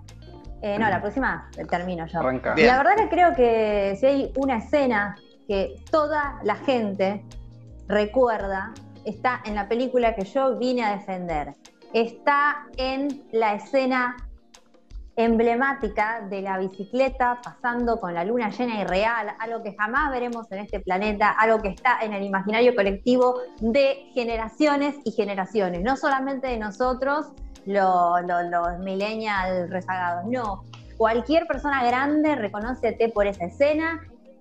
Eh, no, la próxima termino yo. Arranca. Bien. La verdad que creo que si hay una escena que toda la gente recuerda, está en la película que yo vine a defender. Está en la escena emblemática de la bicicleta pasando con la luna llena y real, algo que jamás veremos en este planeta, algo que está en el imaginario colectivo de generaciones y generaciones, no solamente de nosotros, lo- lo- los millennials rezagados, no. Cualquier persona grande T por esa escena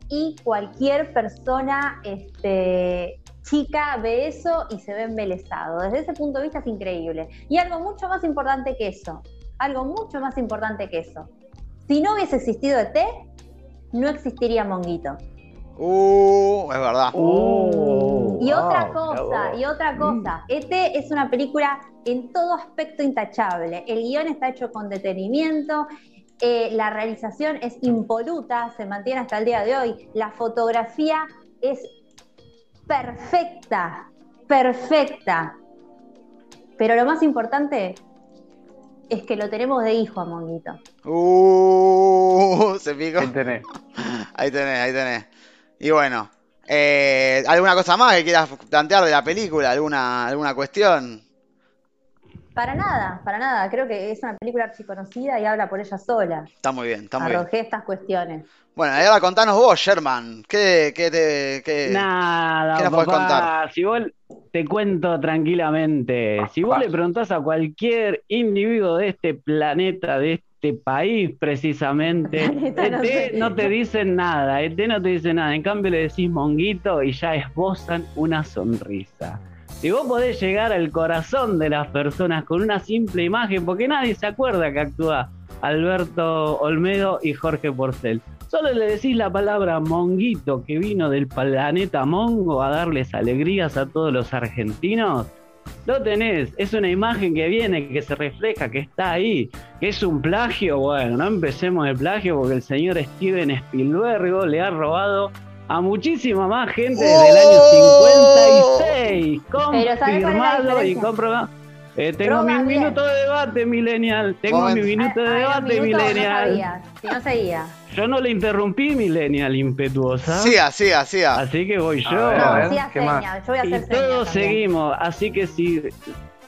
y cualquier persona este, chica ve eso y se ve embelesado. Desde ese punto de vista es increíble. Y algo mucho más importante que eso, algo mucho más importante que eso. Si no hubiese existido ET, no existiría Monguito. Uh, es verdad. Oh, Y otra wow, cosa, y otra cosa, ET es una película en todo aspecto intachable. El guion está hecho con detenimiento, eh, la realización es impoluta, se mantiene hasta el día de hoy. La fotografía es perfecta, perfecta. Pero lo más importante es que lo tenemos de hijo a Monguito. Uh, se picó. Ahí tenés. Ahí tenés, ahí tenés. Y bueno, eh, ¿alguna cosa más que quieras plantear de la película? ¿Alguna, alguna cuestión? Para nada, para nada. Creo que es una película archiconocida y habla por ella sola. Está muy bien, está muy bien. Arrojé estas cuestiones. Bueno, y ahora contanos vos, Sherman. ¿Qué, qué te, qué- Nada, ¿Qué nos podés papá, contar? Si vos te cuento tranquilamente, si vos le preguntás a cualquier individuo de este planeta, de este país precisamente, no ET sé. no te dicen nada, ET no te dice nada, en cambio le decís monguito y ya esbozan una sonrisa. Si vos podés llegar al corazón de las personas con una simple imagen, porque nadie se acuerda que actúa Alberto Olmedo y Jorge Porcel. Solo le decís la palabra monguito que vino del planeta Mongo a darles alegrías a todos los argentinos. Lo tenés, es una imagen que viene, que se refleja, que está ahí, que es un plagio. Bueno, no empecemos el plagio porque el señor Steven Spielberg le ha robado a muchísima más gente desde el año ¡Oh! 56. Pero ¿sabés cuál es la Confirmado y comprobado. Eh, tengo mi bien. minuto de debate, millennial. Tengo Momento. mi minuto de Ah, ah, debate, No millennial. sabía, si no seguía. yo no le interrumpí, Millennial impetuosa. Siga, siga, siga. Así que voy A yo. ver, No, a ver, sí a ¿qué más? yo voy a Y hacer seña todos también. seguimos, así que si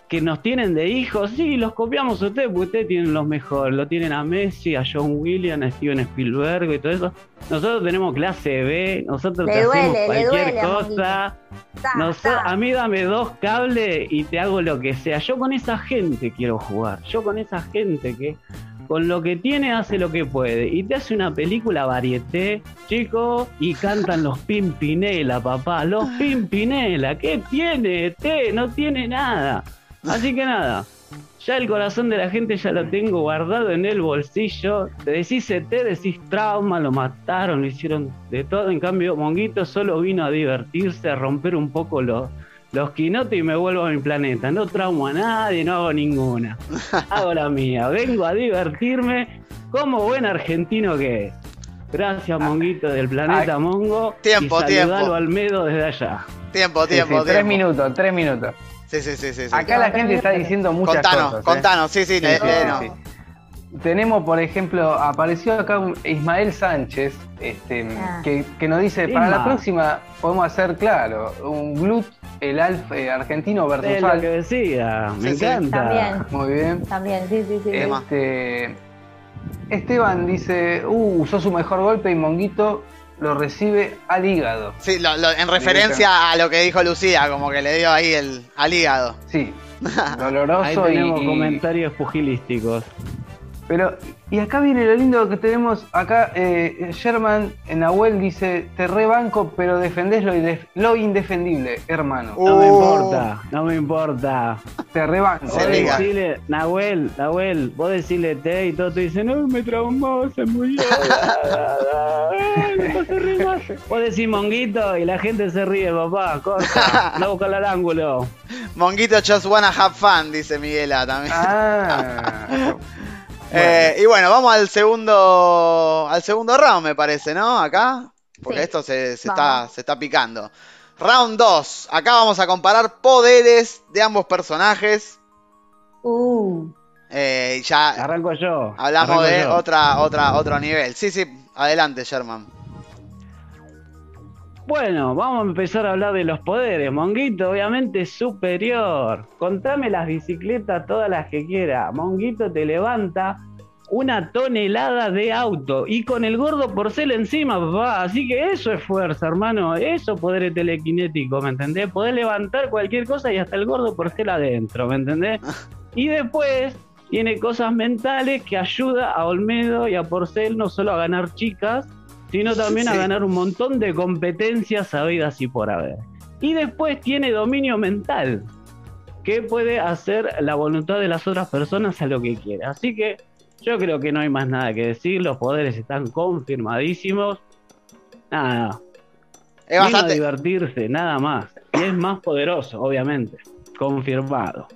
que nos tienen de hijos, sí, los copiamos a ustedes, porque ustedes tienen los mejores, lo tienen a Messi, a John Williams, a Steven Spielberg y todo eso. Nosotros tenemos clase B, nosotros Le te duele, hacemos le cualquier duele cosa. Ta, Noso- ta. a mí dame dos cables y te hago lo que sea. Yo con esa gente quiero jugar. Yo con esa gente que con lo que tiene hace lo que puede. Y te hace una película varieté, chico, y cantan los Pimpinela, papá. Los Pimpinela. ¿Qué tiene? Te, no tiene nada. Así que nada. Ya el corazón de la gente ya lo tengo guardado en el bolsillo. Te decís ET, decís trauma, lo mataron, lo hicieron de todo. En cambio, Monguito solo vino a divertirse, a romper un poco los, los quinotes y me vuelvo a mi planeta. No traumo a nadie, no hago ninguna. Hago la mía. Vengo a divertirme como buen argentino que es. Gracias, Monguito del planeta. Mongo. Tiempo, y tiempo. al Almedo desde allá. Tiempo, Sí, tiempo, sí, tres tiempo. minutos, tres minutos. Sí, sí, sí, sí. sí. Acá la gente está diciendo muchas Contanos, cosas. ¿eh? contanos, sí, sí, le- Sí, le- no. sí. Tenemos, por ejemplo, apareció acá un Ismael Sánchez, este, Ah. que, que nos dice, para la próxima podemos hacer, claro, un Glut, el Alf eh, argentino versus Es lo que decía, me Sí, sí. encanta. También, Muy bien. también, sí, sí, sí. Este, Esteban dice, uh, usó su mejor golpe y Monguito lo recibe al hígado. Sí, lo- lo- en referencia a lo que dijo Lucía, como que le dio ahí el al hígado. Sí, Ahí doloroso y, tenemos y- comentarios pugilísticos. Pero, y acá viene lo lindo que tenemos acá, eh, Sherman Nahuel dice, te rebanco, pero defendés lo, indef- lo indefendible, hermano. Uh. No me importa, no me importa. Te rebanco. Vos decirle, Nahuel, Nahuel, vos decirle te y todo te dicen, no, me traumó, se murió. Ay, no se ríe más. Vos decís monguito y la gente se ríe, papá, corta, no busca el ángulo. Monguito just wanna have fun, dice Miguela también. Ah, Eh, y bueno, vamos al segundo al segundo round, me parece, ¿no? Acá. Porque Sí. esto se, se está, se está picando. Round 2. Acá vamos a comparar poderes de ambos personajes. Uh, Eh, y ya Arranco yo. hablamos arranco de yo. otra, otra, otro nivel. Sí, sí, adelante, Sherman. Bueno, vamos a empezar a hablar de los poderes. Monguito, obviamente, superior. Contame las bicicletas, todas las que quiera. Monguito te levanta una tonelada de auto y con el gordo porcel encima, papá. Así que eso es fuerza, hermano. Eso poder telequinético, ¿me entendés? Poder levantar cualquier cosa y hasta el gordo porcel adentro, ¿me entendés? Y después tiene cosas mentales que ayuda a Olmedo y a Porcel no solo a ganar chicas, sino también a ganar un montón de competencias sabidas y por haber. Y después tiene dominio mental, que puede hacer la voluntad de las otras personas a lo que quiere. Así que yo creo que no hay más nada que decir, los poderes están confirmadísimos. Nada, Es vino a bastante. divertirse, nada más. Y es más poderoso, obviamente, confirmado.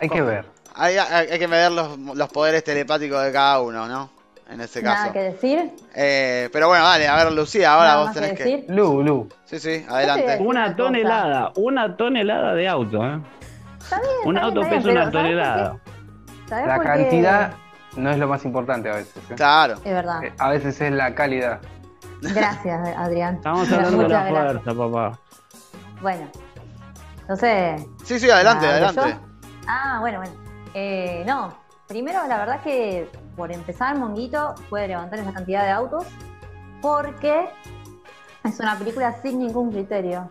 hay que ver. Hay, hay- hay que medir los, los poderes telepáticos de cada uno, ¿no? En ese caso. nada que decir. Eh, pero bueno, dale, a ver, Lucía, ahora nada vos tenés que que. decir. Lu, Lu. Sí, sí, adelante. Una tonelada, una tonelada de auto, ¿eh? Está bien, Un está auto bien, pesa bien, una tonelada. ¿Sabes La cantidad no es lo más importante a veces. ¿eh? Claro. Es verdad. Eh, A veces es la calidad. Gracias, Adrián. Estamos hablando de la gracias. fuerza, papá. Bueno, entonces. Sí, sí, adelante, ¿hablo adelante. yo? Ah, bueno, bueno. Eh, no, primero la verdad que por empezar, Monguito puede levantar esa cantidad de autos porque es una película sin ningún criterio.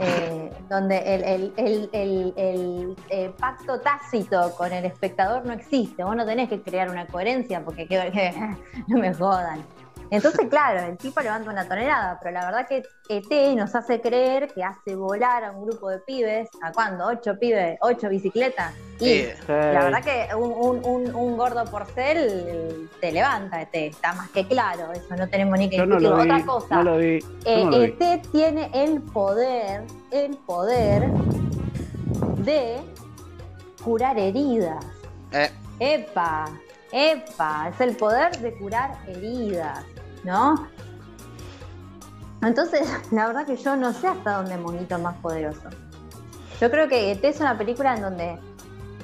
eh, donde el, el- el- el- el, eh, pacto tácito con el espectador no existe. Vos no tenés que crear una coherencia porque que- que- no me jodan. Entonces, claro, el tipo levanta una tonelada, pero la verdad que ET nos hace creer que hace volar a un grupo de pibes. ¿A cuándo? ¿Ocho pibes? ¿Ocho bicicletas? Y Sí. la verdad que un, un- un- un gordo porcel te levanta, ET. Está más que claro, eso no tenemos ni que Yo no discutir. vi, Otra cosa, no lo vi. yo eh, no lo vi. ET tiene el poder, el poder de curar heridas. Eh, Epa, epa, es el poder de curar heridas, ¿no? Entonces, la verdad que yo no sé hasta dónde Monguito es más poderoso. Yo creo que ET es una película en donde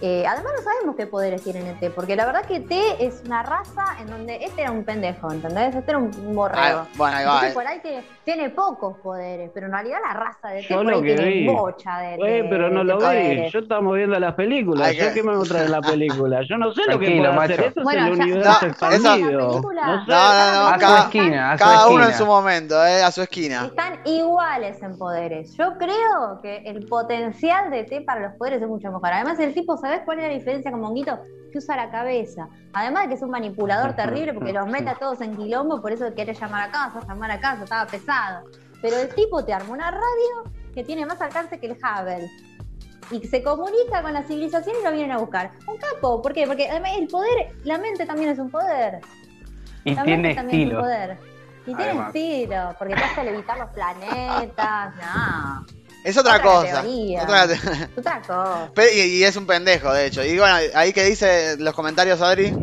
Eh, además no sabemos qué poderes tiene ET, porque la verdad que T es una raza en donde este era un pendejo, ¿entendés? Este era un borrego. Bueno, ahí va. Entonces eh. por ahí te- tiene pocos poderes, pero en realidad la raza de T por ahí tiene vi. bocha de, Eh, de- pero no de lo vi. Yo estamos viendo las películas. Hay ¿Yo que- qué me en la película? Yo no sé lo que puede hacer. macho. Eso Bueno, es el ya- universo ya- expandido. película- No sé. No, no, no, A su cada, esquina, a su cada uno en esquina. su momento, eh, a su esquina. Están iguales en poderes. Yo creo que el potencial de T para los poderes es mucho mejor. Además, el tipo, ¿sabes cuál es la diferencia con Monguito? Que usa la cabeza. Además de que es un manipulador terrible porque los mete a todos en quilombo, por eso quiere llamar a casa, llamar a casa, estaba pesado. Pero el tipo te arma una radio que tiene más alcance que el Hubble. Y se comunica con la civilización y lo vienen a buscar. Un capo, ¿por qué? Porque además el poder, la mente también es un poder. Y La tiene mente también es un estilo. poder. Y tiene estilo, porque te hace levitar los planetas, no. Es otra, Otra cosa. teoría. Otra cosa. Y, y es un pendejo, de hecho. Y bueno, ahí que dice los comentarios, Adri.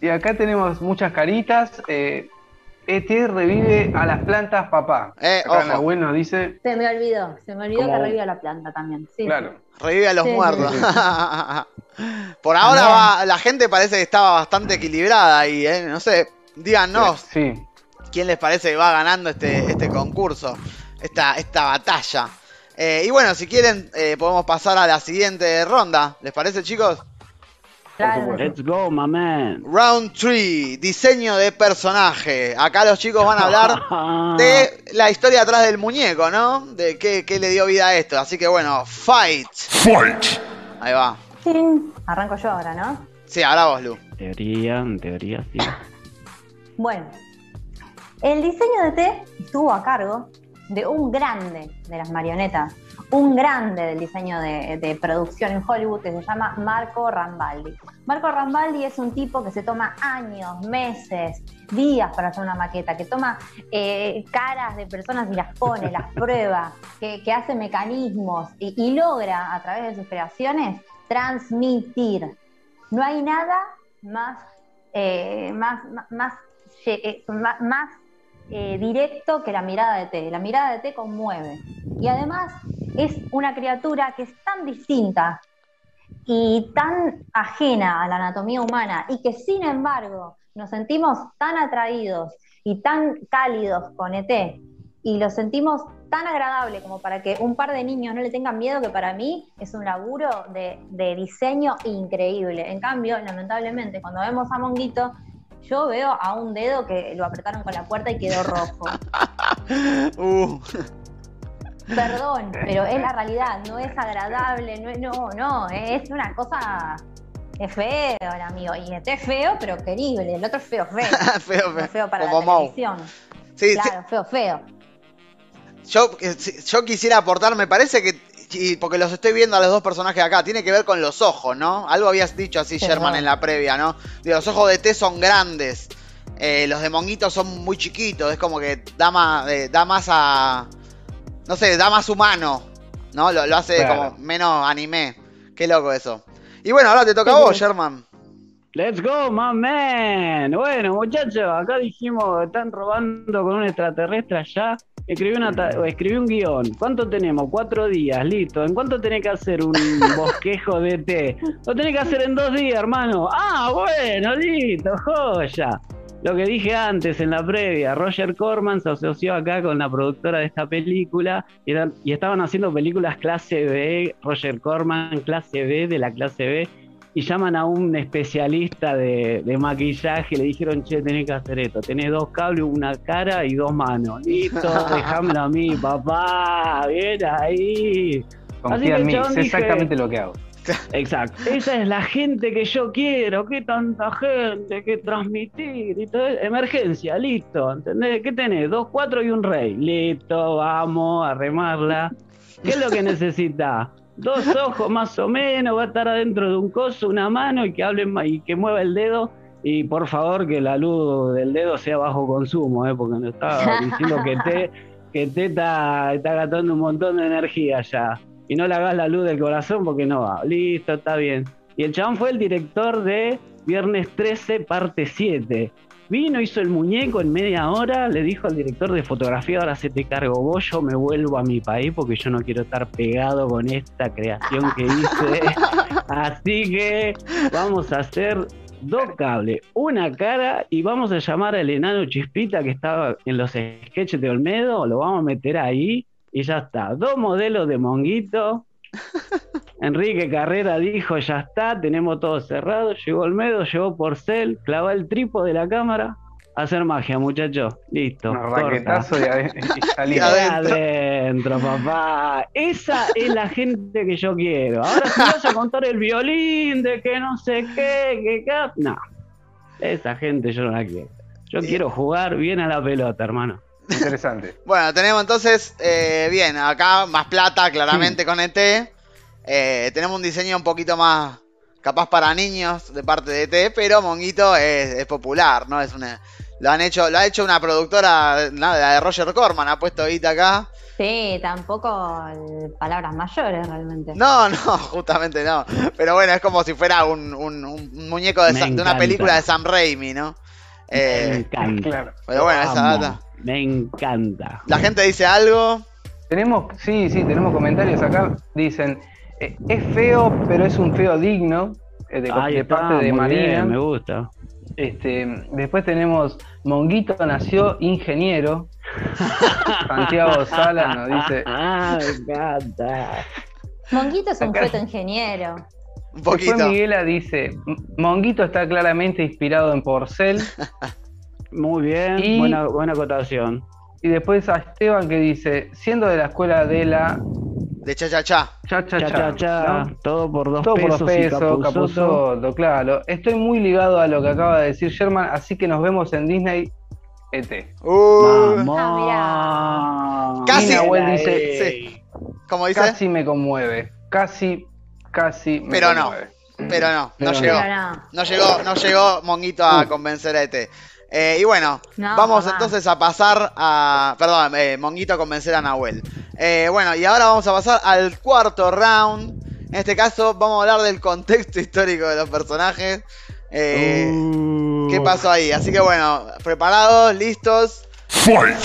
Y acá tenemos muchas caritas. Eh, ET revive a las plantas papá. Eh, acá ojo. Nahuel nos dice, Se me olvidó, se me olvidó Como- que reviva la planta también. Sí, claro. Revive a los Sí, muertos. sí, Por ahora va, la gente parece que estaba bastante equilibrada ahí, ¿eh? No sé, díganos Sí. quién les parece que va ganando este, este concurso, esta, esta batalla. Eh, y bueno, si quieren, eh, podemos pasar a la siguiente ronda. ¿Les parece, chicos? Let's go, my man. Round 3, diseño de personaje. Acá los chicos van a hablar de la historia atrás del muñeco, ¿no? De qué, qué le dio vida a esto. Así que bueno, fight. Fight! Ahí va. Arranco yo ahora, ¿no? Sí, ahora vos, Lu. Teoría, en teoría, sí. Bueno, el diseño de T estuvo a cargo de un grande de las marionetas, un grande del diseño de, de producción en Hollywood que se llama Marco Rambaldi. Marco Rambaldi es un tipo que se toma años, meses, días para hacer una maqueta, que toma eh, caras de personas y las pone, las prueba, que, que hace mecanismos y, y logra a través de sus creaciones transmitir. No hay nada más, eh, más, más, más, eh, más- más, eh, directo que la mirada de T. La mirada de T conmueve. Y además es una criatura que es tan distinta y tan ajena a la anatomía humana y que sin embargo nos sentimos tan atraídos y tan cálidos con ET y lo sentimos tan agradable como para que un par de niños no le tengan miedo que para mí es un laburo de, de diseño increíble. En cambio, lamentablemente, cuando vemos a Monguito, yo veo a un dedo que lo apretaron con la puerta y quedó rojo. Uh, Perdón, pero es la realidad, no es agradable, no, es- no, no, es una cosa, es feo el amigo, y este es feo, pero querible, el otro es feo, feo, feo, No feo para Como la televisión, Sí, sí, claro, feo, feo. yo, eh, sí, yo quisiera aportar, me parece que, y porque los estoy viendo a los dos personajes acá, tiene que ver con los ojos, ¿no? Algo habías dicho así, Sí, Sherman, no. en la previa, ¿no? Digo, los ojos de T son grandes, eh, los de Monguito son muy chiquitos, es como que da más, eh, da más a, no sé, da más humano, ¿no? Lo, lo hace Claro. como menos anime. Qué loco eso. Y bueno, ahora te toca a vos. Sherman. Let's go, my man. Bueno, muchachos, acá dijimos que están robando con un extraterrestre allá. Escribí, una ta- o escribí un guion. ¿Cuánto tenemos? Cuatro días, listo. ¿En cuánto tenés que hacer un bosquejo de té? Lo tenés que hacer en dos días, hermano. Ah, bueno, listo, joya. Lo que dije antes en la previa, Roger Corman se asoció acá con la productora de esta película y, eran- y estaban haciendo películas clase B, Roger Corman clase B de la clase B y llaman a un especialista de, de maquillaje y le dijeron, che, tenés que hacer esto, tenés dos cables, una cara y dos manos. Listo, déjamelo a mí, papá, bien ahí. Confía en mí, dije- exactamente lo que hago. Exacto. Esa es la gente que yo quiero, qué tanta gente, que transmitir y todo. Emergencia, listo, ¿entendés? ¿Qué tenés? Dos, cuatro y un rey. Listo, vamos a remarla. ¿Qué es lo que necesita? Dos ojos más o menos, va a estar adentro de un coso, una mano y que hable ma- y que mueva el dedo. Y por favor que la luz del dedo sea bajo consumo, ¿eh? porque nos estaba diciendo que te, que te está, está gastando un montón de energía ya y no le hagas la luz del corazón porque no va. Listo, está bien. Y el chabón fue el director de Viernes 13, parte 7. Vino, hizo el muñeco en media hora, le dijo al director de fotografía, ahora se te cargo vos, yo me vuelvo a mi país porque yo no quiero estar pegado con esta creación que hice. Así que vamos a hacer dos cables, una cara y vamos a llamar al enano Chispita que estaba en los sketches de Olmedo, lo vamos a meter ahí y ya está. Dos modelos de Monguito. Enrique Carrera dijo, ya está, tenemos todo cerrado. Llegó Olmedo, llegó Porcel, clavó el tripo de la cámara. Hacer magia, muchachos. Listo. Un corta. raquetazo y, y. Y adentro. Adentro, papá. Esa es la gente que yo quiero. Ahora si vas a contar el violín de que no sé qué, que acá. No. Esa gente yo no la quiero. Yo Y- quiero jugar bien a la pelota, hermano. Interesante. Bueno, tenemos entonces, eh, bien, acá más plata, claramente con ET. Eh, tenemos un diseño un poquito más capaz para niños de parte de ET, pero Monguito es, es popular, ¿no? Es una, lo han hecho, lo ha hecho una productora, nada, la de Roger Corman, ha puesto guita acá. Sí, tampoco palabras mayores realmente. No, no, justamente no. Pero bueno, es como si fuera un, un- un muñeco de, una película de Sam Raimi, ¿no? Me Eh, encanta. Claro. pero bueno, esa data. Me encanta. La gente dice algo. Tenemos, sí, sí, tenemos comentarios acá. Dicen, es feo, pero es un feo digno. eh, de, Ahí de está, parte de Marina. bien, me gusta. Este, después tenemos Monguito nació ingeniero. Santiago Sala nos dice. Ah, me encanta. Monguito es un feto ingeniero. Un Después. Miguela dice, Monguito está claramente inspirado en Porcel. Muy bien, Y- buena, buena acotación. Y después a Esteban que dice, siendo de la escuela de la De cha cha cha. cha cha Cha, cha, cha, ¿no? todo por dos Todo por pesos, los pesos, y Capuzotto. Capuzotto, claro. Estoy muy ligado a lo que acaba de decir Sherman, así que nos vemos en Disney E ET. Uh, Vamos. Casi. Dice, Sí. como dice, casi me conmueve, casi, casi me Pero no. conmueve. pero no, no Pero no. llegó. Pero no. No llegó, no llegó Monguito a convencer a ET. Eh, y bueno, No, vamos mamá. entonces a pasar a. Perdón, eh, Monguito a convencer a Nahuel. Eh, bueno, y ahora vamos a pasar al cuarto round. En este caso, vamos a hablar del contexto histórico de los personajes. Eh, Uh. ¿Qué pasó ahí? Así que bueno, preparados, listos. Fight.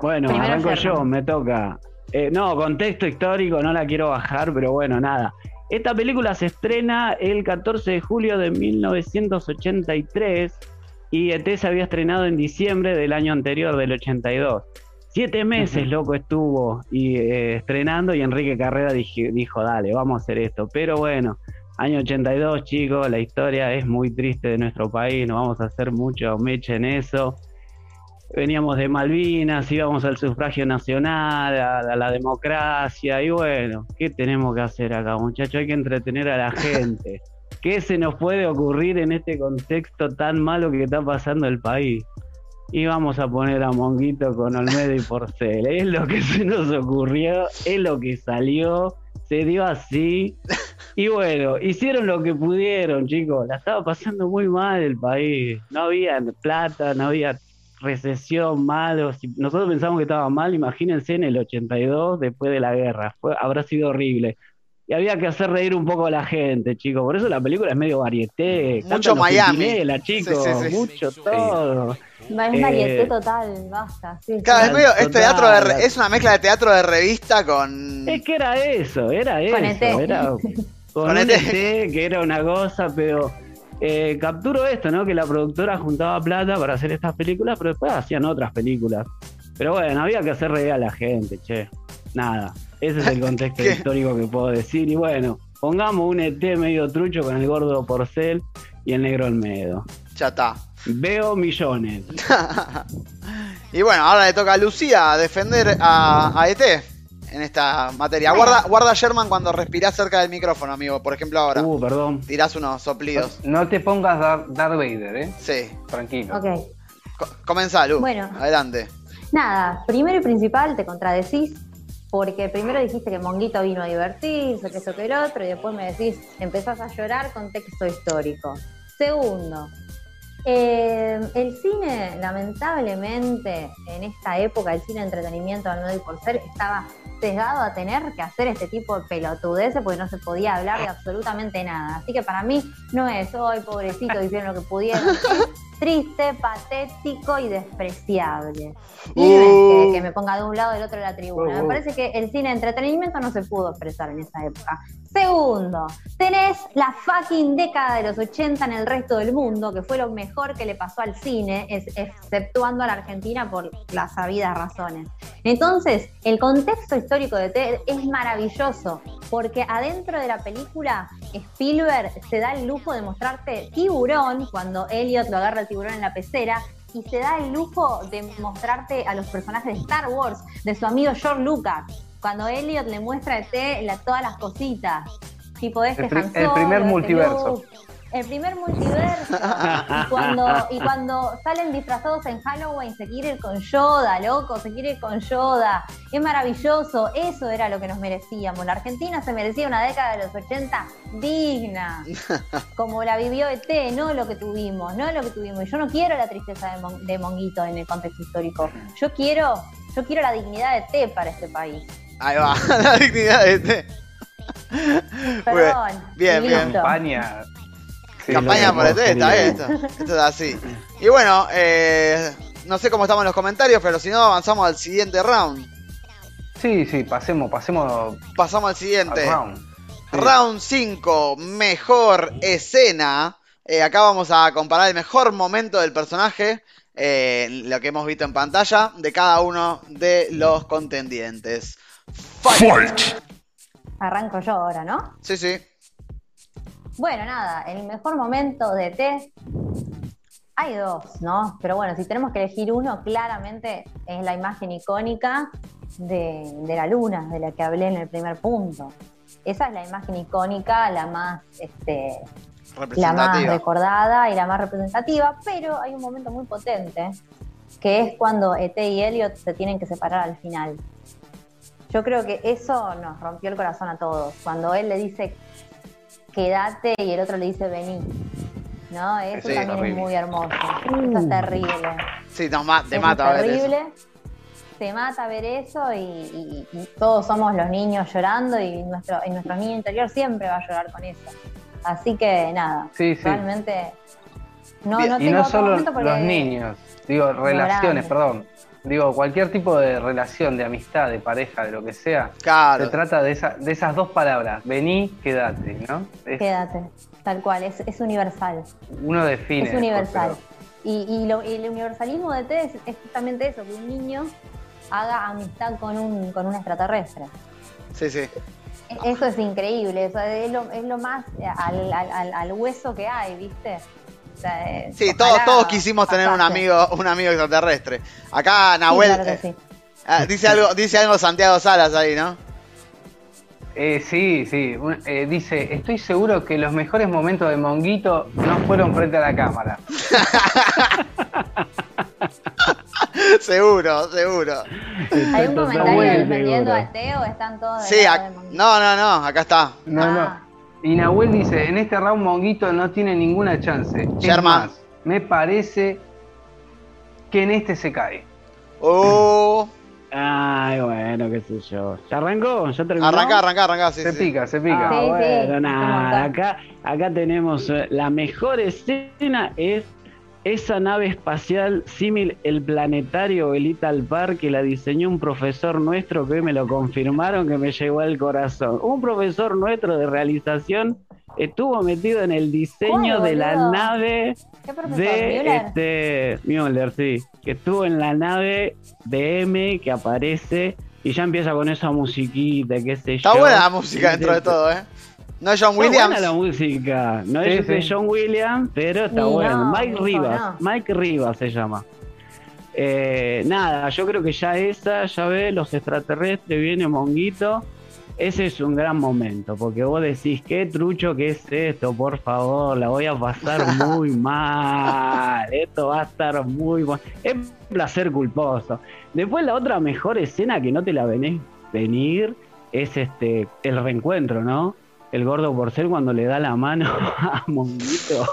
Bueno, Primero arranco yo, me toca. Eh, no, contexto histórico, no la quiero bajar, pero bueno, nada. Esta película se estrena el 14 de julio de 1983 y ET se había estrenado en diciembre del año anterior, del 82. Siete meses, loco, estuvo y, eh, estrenando y Enrique Carrera dije- dijo, dale, vamos a hacer esto. Pero bueno, año 82, chicos, la historia es muy triste de nuestro país, no vamos a hacer mucho meche en eso veníamos de Malvinas, íbamos al sufragio nacional, a, a la democracia, y bueno, ¿qué tenemos que hacer acá, muchachos? Hay que entretener a la gente. ¿Qué se nos puede ocurrir en este contexto tan malo que está pasando el país? Y vamos a poner a Monguito con Olmedo y Porcel. Es lo que se nos ocurrió, es lo que salió, se dio así. Y bueno, hicieron lo que pudieron, chicos. La estaba pasando muy mal el país. No había plata, no había recesión, malo. Si nosotros pensamos que estaba mal, imagínense en el 82, después de la guerra. Habrá sido horrible. Y había que hacer reír un poco a la gente, chicos. Por eso la película es medio varieté. Mucho Miami. Chicos. Sí, sí, sí. Mucho todo. Es Eh, varieté total, basta. Sí, Claro, es, medio, es, teatro de re- es una mezcla de teatro de revista con. Es que era eso, era Con eso. ET. Era con, Con ET. ET, que era una cosa, pero eh, capturo esto, ¿no? Que la productora juntaba plata para hacer estas películas, pero después hacían otras películas. Pero bueno, había que hacer reír a la gente, che. Nada, ese es el contexto ¿Qué? histórico que puedo decir. Y bueno, pongamos un ET medio trucho con el gordo Porcel y el negro Olmedo. Ya está. Veo millones. y bueno, ahora le toca a Lucía defender a, a ET en esta materia. Guarda, guarda Sherman cuando respirás cerca del micrófono, amigo. Por ejemplo, ahora. Uh, perdón. Tirás unos soplidos. No te pongas Dar- Darth Vader, ¿eh? Sí. Tranquilo. Ok. Co- comenzá, Lu. Bueno. Adelante. Nada, primero y principal te contradecís, porque primero dijiste que Monguito vino a divertirse, que eso que el otro, y después me decís, empezás a llorar con texto histórico. Segundo, eh, el cine, lamentablemente, en esta época, el cine de entretenimiento al no y por ser, estaba sesgado a tener que hacer este tipo de pelotudeces porque no se podía hablar de absolutamente nada. Así que para mí no es, hoy pobrecito, hicieron lo que pudieron. Es triste, patético y despreciable. Y es que, que me ponga de un lado o del otro de la tribuna. Me oh. parece que el cine de entretenimiento no se pudo expresar en esa época. Segundo, tenés la fucking década de los 80 en el resto del mundo, que fue lo mejor que le pasó al cine, es- exceptuando a la Argentina por las sabidas razones. Entonces, el contexto histórico de Ted es maravilloso, porque adentro de la película, Spielberg se da el lujo de mostrarte tiburón, cuando Elliot lo agarra el tiburón en la pecera, y se da el lujo de mostrarte a los personajes de Star Wars, de su amigo George Lucas, cuando Elliot le muestra a la- todas las cositas, tipo este El Han primer este multiverso. Luke, el primer multiverso. y, cuando, y cuando salen disfrazados en Halloween, se quiere ir con Yoda, loco, se quiere ir con Yoda. Es maravilloso. Eso era lo que nos merecíamos. La Argentina se merecía una década de los 80 digna. Como la vivió ET, no lo que tuvimos, no lo que tuvimos. Y yo no quiero la tristeza de, Mon- de Monguito en el contexto histórico. Yo quiero, yo quiero la dignidad de ET para este país. Ahí va, la dignidad de este. Perdón. bien, bien. listo. Campaña. Sí, Campaña lo por ET, hermoso, está bien, esto, esto es así. Y bueno, eh, no sé cómo estamos en los comentarios, pero si no avanzamos al siguiente round. Sí, sí, pasemos, pasemos Pasamos al al siguiente. round. Sí. Round 5, mejor escena. Eh, acá vamos a comparar el mejor momento del personaje, eh, lo que hemos visto en pantalla, de cada uno de los contendientes. Fight. Arranco yo ahora, ¿no? Sí, sí. Bueno, nada, el mejor momento de T. Hay dos, ¿no? Pero bueno, si tenemos que elegir uno, claramente es la imagen icónica de, de la luna, de la que hablé en el primer punto. Esa es la imagen icónica, la más, este, la más recordada y la más representativa, pero hay un momento muy potente, que es cuando ET y Elliot se tienen que separar al final. Yo creo que eso nos rompió el corazón a todos. Cuando él le dice quédate y el otro le dice vení. ¿No? Eso Sí, también horrible. es muy hermoso. Eso es terrible. Sí, ma- te Eso mata es ver eso. terrible. Te mata ver eso y, y- y todos somos los niños llorando y nuestro, y nuestro niño interior siempre va a llorar con eso. Así que nada, Sí, sí. realmente no, no Y tengo no otro solo los niños, digo, relaciones, perdón. Digo, cualquier tipo de relación, de amistad, de pareja, de lo que sea, Claro. se trata de, esa, de esas dos palabras, vení, quédate, ¿no? Es- quédate, tal cual, es, es universal. uno define. Es universal. pero- Y, y lo- y el universalismo de T es, es justamente eso, que un niño haga amistad con un, con un extraterrestre. Sí, sí. E- Eso es increíble, eso es lo, es lo más al, al- al- al hueso que hay, ¿viste? O sea, eh, Sí, ojalá todos, todos quisimos tener un amigo, un amigo extraterrestre. Acá Sí, Nahuel claro que eh, sí. ah, dice algo, dice algo Santiago Salas ahí, ¿no? Eh, sí, sí. Eh, dice, estoy seguro que los mejores momentos de Monguito no fueron frente a la cámara. seguro, seguro. ¿Hay un comentario defendiendo a Teo o están todos Sí, de no, no, no, acá está. No, Ah, no. Y Nahuel dice, en este round Monguito no tiene ninguna chance. Es más, me parece que en este se cae. Oh, Ay, bueno, qué sé yo. ¿Ya arrancó? ¿Ya terminó? arranca, arranca, arranca, sí, se sí. pica, se pica. Ah, Sí, bueno, nada. Acá, acá tenemos eh, la mejor escena es esa nave espacial símil el planetario el Ital Park que la diseñó un profesor nuestro que hoy me lo confirmaron que me llegó al corazón. Un profesor nuestro de realización estuvo metido en el diseño ¿Cuál, de la nave ¿Qué profesor? de Müller? este Müller, sí, que estuvo en la nave de M que aparece y ya empieza con esa musiquita, qué sé Está yo. buena la música dentro de todo, ¿eh? No es John Está Williams. buena la música, no Sí, es sí. John Williams, pero está bueno. no, Mike Rivas, no. Mike Rivas se llama. Eh, nada, yo creo que ya esa, ya ve, los extraterrestres, viene Monguito. Ese es un gran momento, porque vos decís, qué trucho que es esto, por favor, la voy a pasar muy mal, esto va a estar muy mal. Es un placer culposo. Después la otra mejor escena que no te la venés venir es este el reencuentro, ¿no? El gordo porcel cuando le da la mano a Monguito.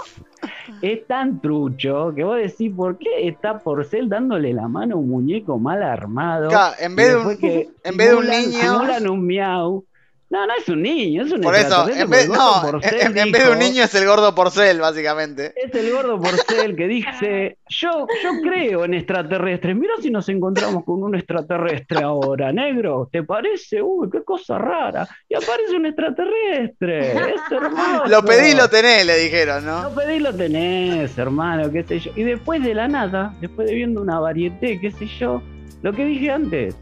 es tan trucho que vos decís, ¿por qué está Porcel dándole la mano a un muñeco mal armado? Claro, en vez de un, que en vez de un simulan- niño. simulan un miau. No, no es un niño, es un Por eso, en vez, no, Porcel en, en vez de un niño es el gordo porcel, básicamente. Es el gordo Porcel que dice, yo, yo creo en extraterrestres, mira si nos encontramos con un extraterrestre ahora, negro, ¿te parece? Uy, qué cosa rara. Y aparece un extraterrestre, es hermoso. Lo pedí y lo tenés, le dijeron, Lo ¿no? pedí y lo tenés, hermano, qué sé yo. Y después de la nada, después de viendo una varieté, qué sé yo, lo que dije antes,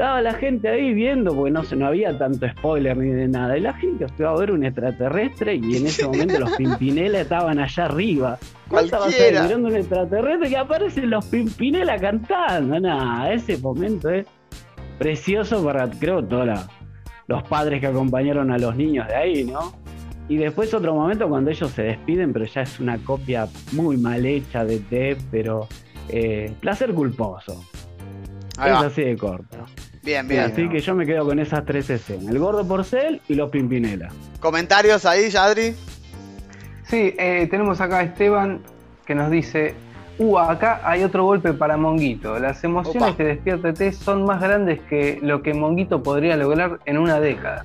estaba la gente ahí viendo, porque no, se, no había tanto spoiler ni de nada, y la gente fue a ver un extraterrestre y en ese momento los Pimpinela estaban allá arriba. Vos estabas Cualquiera. mirando un extraterrestre y aparecen los Pimpinela cantando. Nada, ese momento es precioso para, creo, todos los padres que acompañaron a los niños de ahí, ¿no? Y después otro momento cuando ellos se despiden, pero ya es una copia muy mal hecha de T, pero eh, placer culposo. Es así de corto. Bien, bien. Así que yo me quedo con esas tres escenas: el gordo porcel y los Pimpinela. ¿Comentarios ahí, Yadri? Sí, eh, tenemos acá a Esteban que nos dice, uh, acá hay otro golpe para Monguito. Las emociones Opa. que despierta T son más grandes que lo que Monguito podría lograr en una década.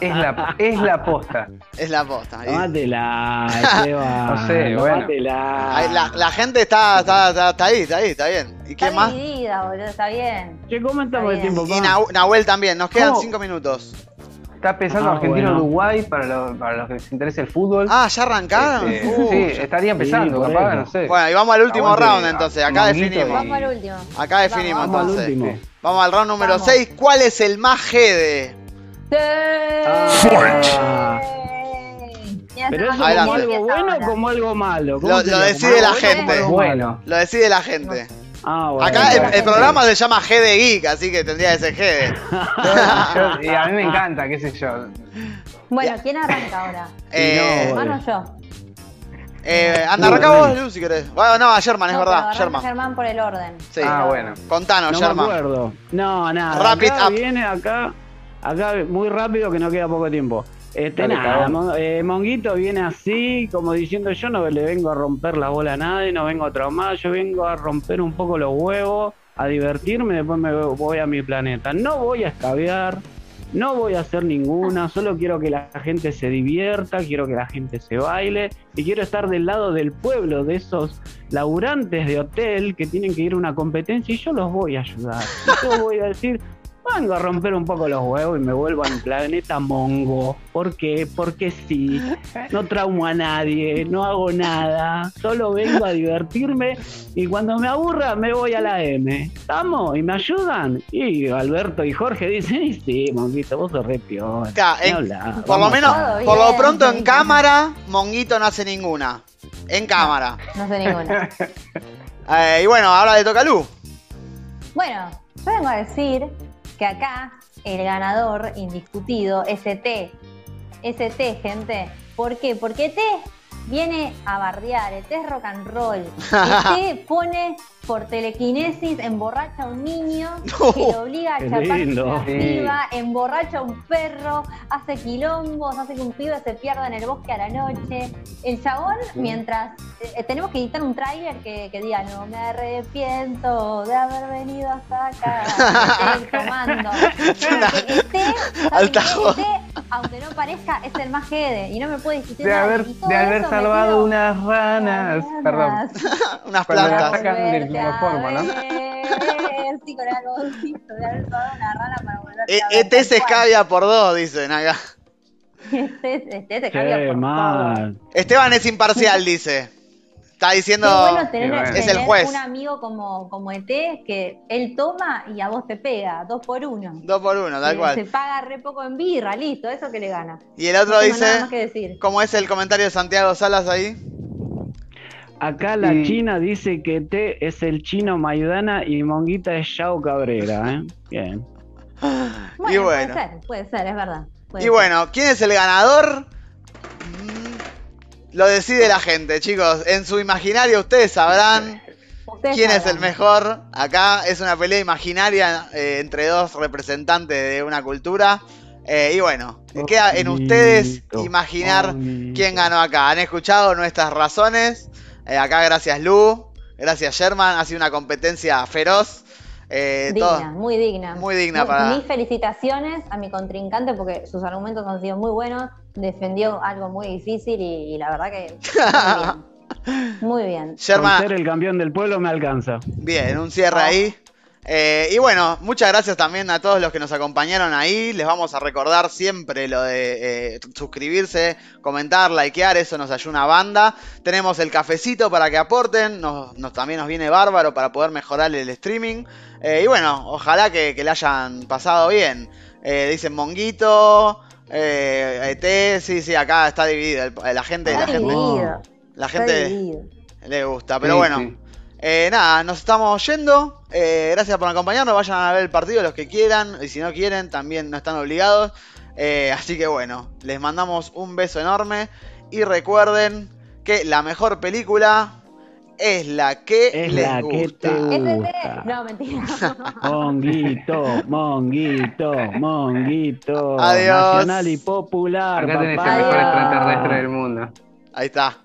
Es la, es la posta. Es la posta. Tómatela, Esteban. No sé, bueno. la, la gente está, está, está, está ahí, está ahí, está bien. ¿Y qué Está más? dividida, boludo, está bien. Che, ¿cómo estamos de tiempo, Y pa? Nahu- Nahuel también, nos quedan ¿Cómo? cinco minutos. Está pensando Ah, Argentina-Uruguay para, lo- para los que les interese el fútbol. Ah, ¿ya arrancaron? Este, Uh, sí, ya- estaría empezando, capaz, no sé. Bueno, y vamos al último Aguante, round entonces. Acá definimos. y- Vamos al último. Acá definimos Vamos, Vamos al entonces. Vamos al round número Vamos. 6. ¿Cuál es el más GD? Ah. Pero eso Adelante. como algo bueno o como algo malo. ¿Cómo Lo- decide la gente. Bueno, Lo decide la gente. Ah, bueno. Acá el, programa se llama GD Geek, así que tendría que ser GD. yo- y a mí me encanta, qué sé yo. Bueno, ¿quién arranca ahora? Eh, no, ¿Hermano o yo? eh, anda, arranca vos, Lu, si querés. Bueno, no, a Sherman, es No, verdad. arranca Sherman. Germán por el orden. Sí. Ah, bueno. Contanos, No me Sherman. acuerdo. No, nada. Acá up. viene acá, acá muy rápido que no queda poco tiempo. Este, Dale, nada. Mon- eh, Monguito viene así, como diciendo yo no le vengo a romper la bola a nadie, no vengo a traumar, yo vengo a romper un poco los huevos, a divertirme, después me voy a mi planeta. No voy a escabear, no voy a hacer ninguna, solo quiero que la gente se divierta, quiero que la gente se baile y quiero estar del lado del pueblo, de esos laburantes de hotel que tienen que ir a una competencia y yo los voy a ayudar. Y Yo voy a decir, vengo a romper un poco los huevos y me vuelvo al planeta Mongo. ¿Por qué? Porque sí. No traumo a nadie, no hago nada, solo vengo a divertirme y cuando me aburra me voy a la M. ¿Estamos? ¿Y me ayudan? Y Alberto y Jorge dicen, y sí, Monguito, vos sos re en- hablar, Por lo menos, por lo bien. pronto en cámara, Monguito no hace ninguna. En cámara. No sé ninguna. Eh, y bueno, ahora le toca a Lu. Bueno, yo vengo a decir que acá el ganador indiscutido es ET. Es ET, gente. ¿Por qué? Porque ET viene a bardear, ET es rock and roll. ET pone por telequinesis, emborracha a un niño, No. que lo obliga a chaparse piba, emborracha a un perro, hace quilombos, hace que un pibe se pierda en el bosque a la noche. El chabón, mientras eh, tenemos que editar un tráiler que, que diga no me arrepiento de haber venido hasta acá, él tomando. Porque ET, Alta ¿saben joda. qué? ET, aunque no parezca, es el más jede y no me puede discutir De haber, de haber salvado metido- unas ranas. Perdón. Unas plantas. Forma, ¿no? sí, con una rana para E- tal se escabia por dos, dicen acá. Este, este Che, por todo. mal. Esteban es imparcial, dice. Está diciendo. Qué bueno tener, Qué bueno. Es el juez. un amigo como, como ET que él toma y a vos te pega, dos por uno. Dos por uno, tal Eh, cual. Se paga re poco en birra, listo, eso que le gana. Y el otro No nada dice. más que decir. ¿Cómo es el comentario de Santiago Salas ahí? Acá la Y- China dice que T es el chino Maidana y Monguita es Yao Cabrera, ¿eh? Bien. y bueno. Puede ser, puede ser, es verdad. puede Y ser. bueno, ¿quién es el ganador? Lo decide la gente, chicos. En su imaginario ustedes sabrán Ustedes quién es el mejor. Acá es una pelea imaginaria eh, entre dos representantes de una cultura. Eh, y bueno, queda en ustedes imaginar quién ganó acá. Han escuchado nuestras razones. Eh, acá gracias Lu, gracias Sherman. Ha sido una competencia feroz. Eh, Digna, todo- muy digna. muy digna para- Mis felicitaciones a mi contrincante porque sus argumentos han sido muy buenos. Defendió algo muy difícil y, y la verdad que muy bien. Muy bien. Con Sherman, ser el campeón del pueblo me alcanza. bien, un cierre ahí. Eh, y bueno, muchas gracias también a todos los que nos acompañaron ahí. Les vamos a recordar siempre lo de eh, suscribirse, comentar, likear, eso nos ayuda una banda. Tenemos el cafecito para que aporten, nos, nos- también nos viene bárbaro para poder mejorar el streaming. Eh, y bueno, ojalá que, que le hayan pasado bien. Eh, dicen Monguito, eh, ET, sí, sí, acá está dividido. el- la gente, la Está gente, dividido. la gente le gusta, pero Sí, bueno. sí. Eh, nada, nos estamos yendo. Eh, gracias por acompañarnos. Vayan a ver el partido los que quieran. Y si no quieren, también no están obligados. Eh, así que bueno, les mandamos un beso enorme. Y recuerden que la mejor película es la que Es les la que gusta. te gusta. ¿Entendés? No, mentira. Monguito, monguito, monguito. Adiós. Nacional y popular. Acá tenés papá. el mejor extraterrestre del mundo. Ahí está.